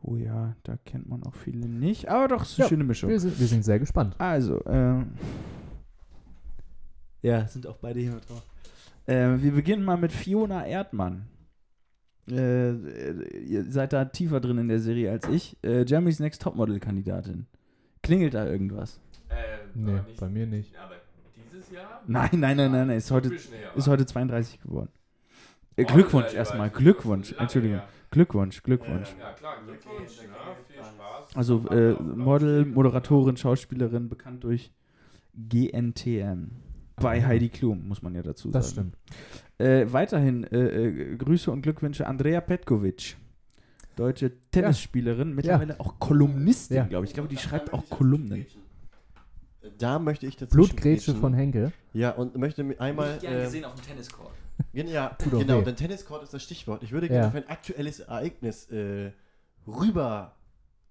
Oh ja, da kennt man auch viele nicht, aber doch, es ist eine Ja, schöne Mischung. Wir sind, wir sind sehr gespannt. Also, ähm. Ja, sind auch beide hier mit drauf. Äh, wir beginnen mal mit Fiona Erdmann. Äh, äh, ihr seid da tiefer drin in der Serie als ich. Äh, Germany's Next Topmodel-Kandidatin. Klingelt da irgendwas? Ähm, Nee, nicht, bei mir nicht. Aber dieses Jahr? Nein, nein, nein, nein, nein. Ist heute, ist heute 32 geworden. Äh, Oh, Glückwunsch erstmal. Glückwunsch. Entschuldigung. Glückwunsch, Glückwunsch. Ja, klar, Glückwunsch. Okay, Ja, okay, viel Spaß. Spaß. Also äh, Model, Moderatorin, Schauspielerin, bekannt durch GNTM. Bei Ah. Heidi Klum, muss man ja dazu sagen. Das stimmt. Äh, weiterhin äh, äh, Grüße und Glückwünsche Andrea Petkovic. Deutsche Tennisspielerin, mittlerweile auch Kolumnistin, Ja. glaube ich. Ich glaube, die schreibt auch ich Kolumnen. Da möchte ich dazu Blutgrätsche von Henke. Ja, und möchte einmal. Nicht gern äh, gesehen auf dem Tenniscourt. gen- ja, Tut genau, denn Tenniscourt ist das Stichwort. Ich würde Ja. gerne auf ein aktuelles Ereignis äh, rüber,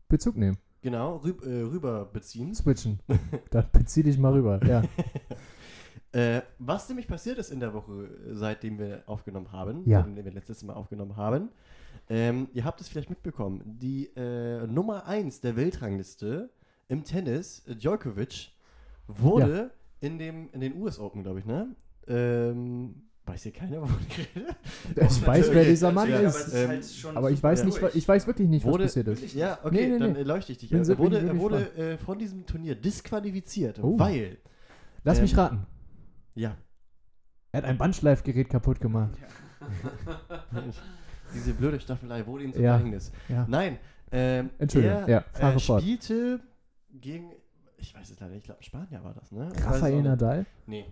Bezug nehmen. genau, rüb, äh, rüber beziehen. Switchen. Dann bezieh dich mal rüber. Ja. Äh, was nämlich passiert ist in der Woche, äh, seitdem wir aufgenommen haben, Ja. seitdem wir letztes Mal aufgenommen haben. Ähm, ihr habt es vielleicht mitbekommen. Die äh, Nummer 1 der Weltrangliste im Tennis, Djokovic, wurde in, dem, in den US Open, glaube ich, ne? Ähm, weiß hier keiner, wovon ich rede? Ich weiß, wer dieser Mann Ja, ist. aber ähm, halt schon Aber ich weiß Ja. nicht, ich weiß wirklich nicht, was Wurde- passiert ist. Ja, okay, Nee, nee, dann nee. äh, leuchte ich dich. Er wurde, wurde äh, von diesem Turnier disqualifiziert, Oh. weil, Lass ähm, mich raten. Ja, Er hat ein Bandschleifgerät kaputt gemacht. diese blöde Staffelei wurde ihm zum Ja. Verhängnis. Ja. Nein, ähm, Entschuldigung, er ja, fahre äh, fort. spielte gegen, ich weiß es leider nicht, ich glaube Spanier war das, ne? Rafael. Nadal? Nee.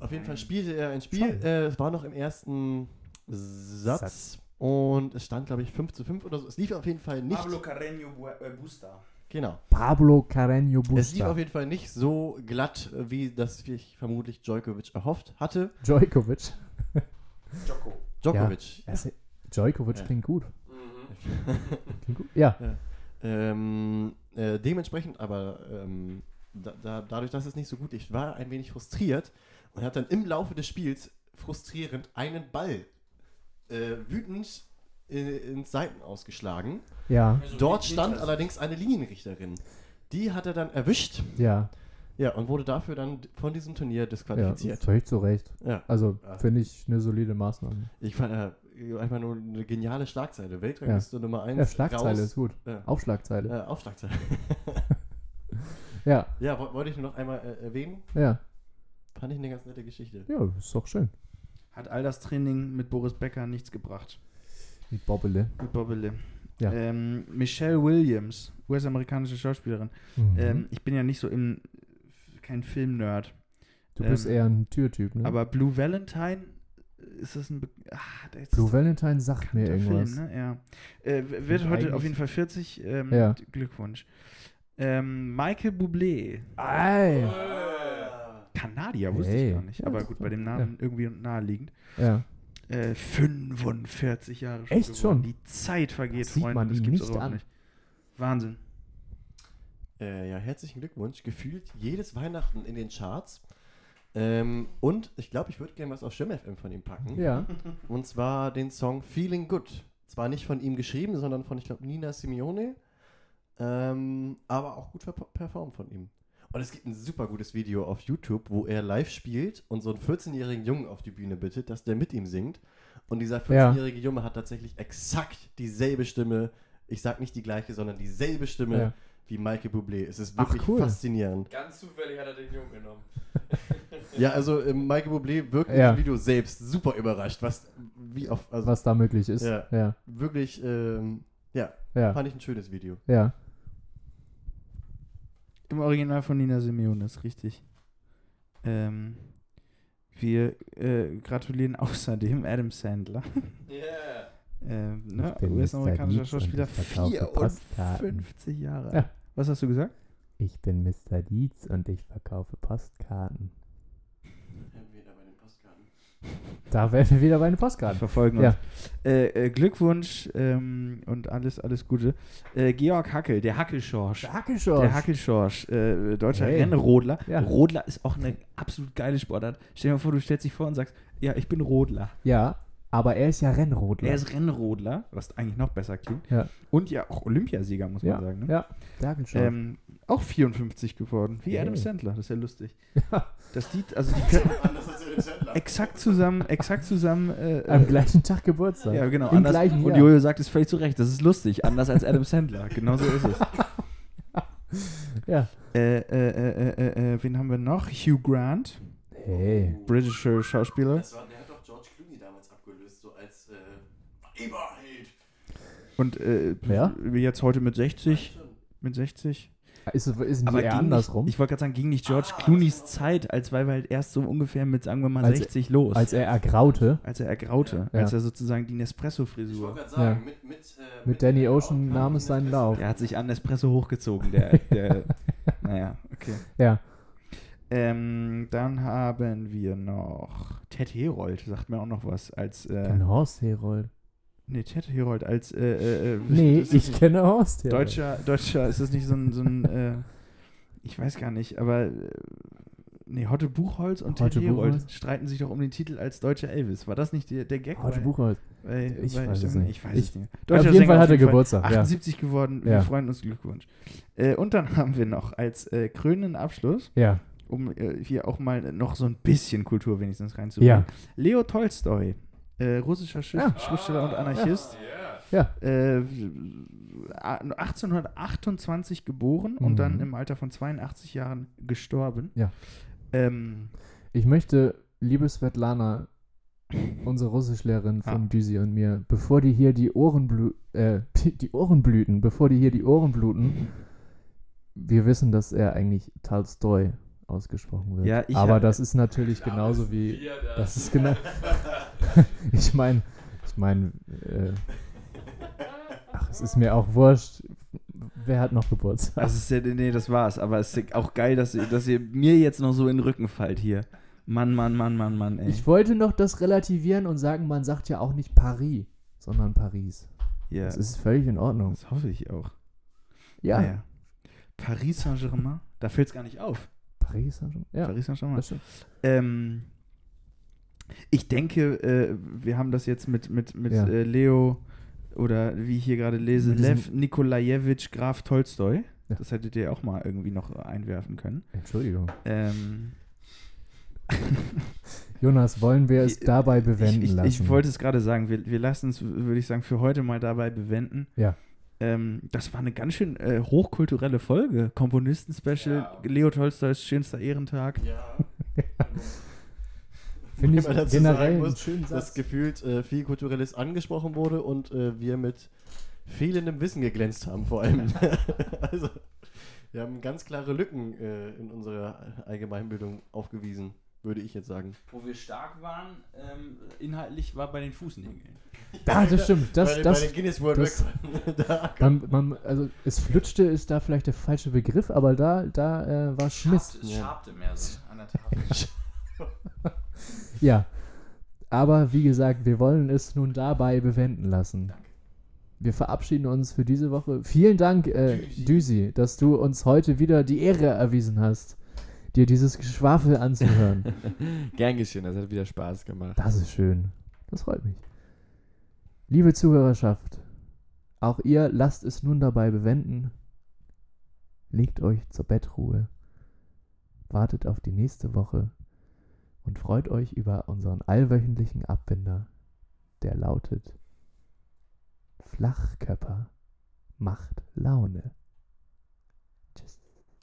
Auf jeden Fall spielte er ein Spiel, äh, es war noch im ersten Satz, Satz. und es stand, glaube ich, 5 zu 5 oder so. Es lief auf jeden Fall nicht, Pablo Carreño äh, Busta. Genau. Pablo Carreño Es lief Busta. auf jeden Fall nicht so glatt, äh, wie das sich vermutlich Djokovic erhofft hatte. Djokovic. Joko. Djokovic. Ja. Djokovic Ja. klingt gut. Mhm. Klingt gut. Ja. Ähm, äh, dementsprechend aber, ähm, da, da, dadurch, dass es nicht so gut lief, war er ein wenig frustriert und hat dann im Laufe des Spiels frustrierend einen Ball äh, wütend ins Seiten ausgeschlagen. Ja. Dort stand allerdings eine Linienrichterin. Die hat er dann erwischt, Ja. ja, und wurde dafür dann von diesem Turnier Ja. disqualifiziert. Völlig zu Recht. Ja, Also Ja. finde ich eine solide Maßnahme. ich fand äh, einfach nur eine geniale Schlagzeile. Weltrangliste Nummer 1. Ja, Schlagzeile ist gut. Ja. Aufschlagzeile. Äh, auf Schlagzeile. Ja. ja, wo- wollte ich nur noch einmal äh, erwähnen. Ja. Fand ich eine ganz nette Geschichte. Ja, ist doch schön. Hat all das Training mit Boris Becker nichts gebracht. Mit Bobbele. Mit Bobbele. Ja. Ähm, Michelle Williams, US-amerikanische Schauspielerin. Mhm. Ähm, ich bin ja nicht so im, kein Film-Nerd. du bist ähm, eher ein Türtyp, ne? Aber Blue Valentine, ist das ein. Be ah, da ist Blue das Valentine sagt mir irgendwas. Film, ne? Ja. Äh, wird heute auf jeden Fall 40. Ähm, Ja. Glückwunsch. Ähm, Michael Bublé. Ei. Kanadier, wusste Hey. ich gar nicht. Ja, Aber das gut, bei dem Namen irgendwie naheliegend. Ja. Äh, 45 Jahre schon. Echt geworden. schon? Die Zeit vergeht, Das Freunde. man das gibt's nicht überhaupt an. nicht. Wahnsinn. Äh, ja, herzlichen Glückwunsch. Gefühlt jedes Weihnachten in den Charts. Ähm, und ich glaube, ich würde gerne was auf Schirm FM von ihm packen. Ja. Und zwar den Song Feeling Good. Zwar nicht von ihm geschrieben, sondern von, ich glaube, Nina Simeone. Ähm, aber auch gut performt von ihm. Und es gibt ein super gutes Video auf YouTube, wo er live spielt und so einen 14-jährigen Jungen auf die Bühne bittet, dass der mit ihm singt. Und dieser 14-jährige Junge hat tatsächlich exakt dieselbe Stimme. Ich sag nicht die gleiche, sondern dieselbe Stimme Ja. wie Michael Bublé. Es ist Ach, wirklich cool. faszinierend. Ganz zufällig hat er den Jungen genommen. Ja, also äh, Michael Bublé wirkt Ja. im Video selbst super überrascht, was wie auf also Was da möglich ist. Ja. Ja. wirklich ähm, ja, Ja. fand ich ein schönes Video. Ja. Im Original von Nina Simeone, ist richtig. Ähm, wir äh, gratulieren außerdem Adam Sandler. Yeah. Ähm, ne? US-amerikanischer. Schauspieler, Deeds und ich verkaufe Postkarten. 54 Jahre. Ja. Was hast du gesagt? Ich bin Mr. Dietz und ich verkaufe Postkarten. Da werden wir wieder bei den Postkarten. verfolgen Ja. uns. Äh, äh, Glückwunsch ähm, und alles, alles Gute. Äh, Georg Hackel, der Hackelschorsch. Hackelschorsch. Der Hackelschorsch, äh, deutscher Hey. Rennrodler. Ja. Rodler ist auch eine absolut geile Sportart. Stell dir mal vor, du stellst dich vor und sagst, ja, ich bin Rodler. Ja, aber er ist ja Rennrodler. Er ist Rennrodler, was eigentlich noch besser klingt. Ja. Und ja auch Olympiasieger, muss man ja, sagen. Ne? ja, der Hackelschorsch. Ähm, auch 54 geworden, wie Hey. Adam Sandler. Das ist ja lustig. Ja. Das die, also die können, exakt zusammen, exakt zusammen. Äh, Am äh, gleichen Tag Geburtstag. Ja, genau. Im anders, gleichen und. Jojo sagt es völlig zu Recht. Das ist lustig, anders als Adam Sandler. Genau so ist es. Ja. Äh, äh, äh, äh, äh, wen haben wir noch? Hugh Grant, Hey. britischer Schauspieler. Das war, der hat doch George Clooney damals abgelöst, so als äh, Eberheld. Und äh, Wer? jetzt heute mit 60. Mit 60. Ist, es- ist Aber eher andersrum? Nicht, ich wollte gerade sagen, ging nicht George Clooney's Zeit, als war wir halt erst so ungefähr mit, sagen wir mal, Als- 60 los. als er ergraute. als er ergraute. Ja. Als er sozusagen die Ich Nespresso-Frisur. wollte gerade sagen, Ja. mit, mit, äh, Mit Danny Ocean nahm es seinen Lauf. Der hat sich an Nespresso hochgezogen, der. der naja, okay. Ja. Ähm, dann haben wir noch Ted Herold, sagt mir auch noch was, als. Äh, Horst Herold. Nee, Ted Herold als. Äh, äh, äh, Nee, ich kenne Horst Herold. Deutscher, Deutscher, ist das nicht so ein. So ein äh, ich weiß gar nicht, aber. Äh, nee, Hotte Buchholz und Hotte Herold Buchholz? streiten sich doch um den Titel als deutscher Elvis. War das nicht der, der Gag? Weil- Buchholz. weil- Ich weil- weiß nicht. Ich weiß Ich- es nicht. Auf Deutscher jeden Sänger Fall hat er Geburtstag. Ja. 78 geworden. Wir Ja. freuen uns. Glückwunsch. Äh, und dann haben wir noch als äh, krönenden Abschluss, ja. um äh, hier auch mal noch so ein bisschen Kultur wenigstens reinzubringen, Ja. Leo Tolstoi, äh, russischer Schrift Ja. Schriftsteller und Anarchist. Ja. Äh, 1828 geboren und Mhm. dann im Alter von 82 Jahren gestorben. Ja. Ähm, Ich möchte, liebe Svetlana, unsere Russischlehrerin von Ah. Düsi und mir, bevor die hier die Ohren blü äh, die Ohren blüten, bevor die hier die Ohren bluten, wir wissen, dass er eigentlich Tolstoi ausgesprochen wird. Ja, ich Aber hab- das ist natürlich genauso wie. Das ist genau. ich meine, ich meine, äh, ach, es ist mir auch wurscht. Wer hat noch Geburtstag? das ist ja, nee, das war's. Aber es ist auch geil, dass ihr, dass ihr mir jetzt noch so in den Rücken fallt hier. Mann, Mann, Mann, Mann, Mann, ey. Ich wollte noch das relativieren und sagen, man sagt ja auch nicht Paris, sondern Paris. ja, Das ist völlig in Ordnung. das hoffe ich auch. Ja, Naja. Paris Saint-Germain, da fällt es gar nicht auf. Paris. Saint-Germain. Ja, Paris Saint-Germain. Ähm, ich denke, äh, wir haben das jetzt mit, mit, mit Ja. äh, Leo oder wie ich hier gerade lese, Lev Nikolajewitsch Graf Tolstoi. Ja. Das hättet ihr auch mal irgendwie noch einwerfen können. Entschuldigung. Ähm, Jonas, wollen wir es Ich- dabei ich, bewenden ich, lassen? ich wollte es gerade sagen, wir, wir lassen es, würde ich sagen, für heute mal dabei bewenden. Ja. Ähm, das war eine ganz schön äh, hochkulturelle Folge. Komponisten-Special, Leo Tolstois schönster Ehrentag. Ja. Finde ich dazu generell sagen muss, dass gefühlt äh, viel Kulturelles angesprochen wurde und äh, wir mit fehlendem Wissen geglänzt haben, vor allem. also, wir haben ganz klare Lücken äh, in unserer Allgemeinbildung aufgewiesen, würde ich jetzt sagen. Wo wir stark waren, ähm, inhaltlich war bei den Fußnägeln. Ah, das stimmt. Das, bei, den- das, bei den Guinness World das- da man, man, also es flutschte ist da vielleicht der falsche Begriff, aber da, da äh, war Schmiss. Schabte, es Ja. schabte mehr so an der Tafel. Ja. Aber wie gesagt, wir wollen es nun dabei bewenden lassen. Wir verabschieden uns für diese Woche. Vielen Dank, äh, Düsi, dass du uns heute wieder die Ehre erwiesen hast, dir dieses Geschwafel anzuhören. Gern geschehen, das hat wieder Spaß gemacht. Das ist schön. Das freut mich. Liebe Zuhörerschaft, auch ihr lasst es nun dabei bewenden. Legt euch zur Bettruhe, wartet auf die nächste Woche und freut euch über unseren allwöchentlichen Abbinder, der lautet Flachkörper macht Laune.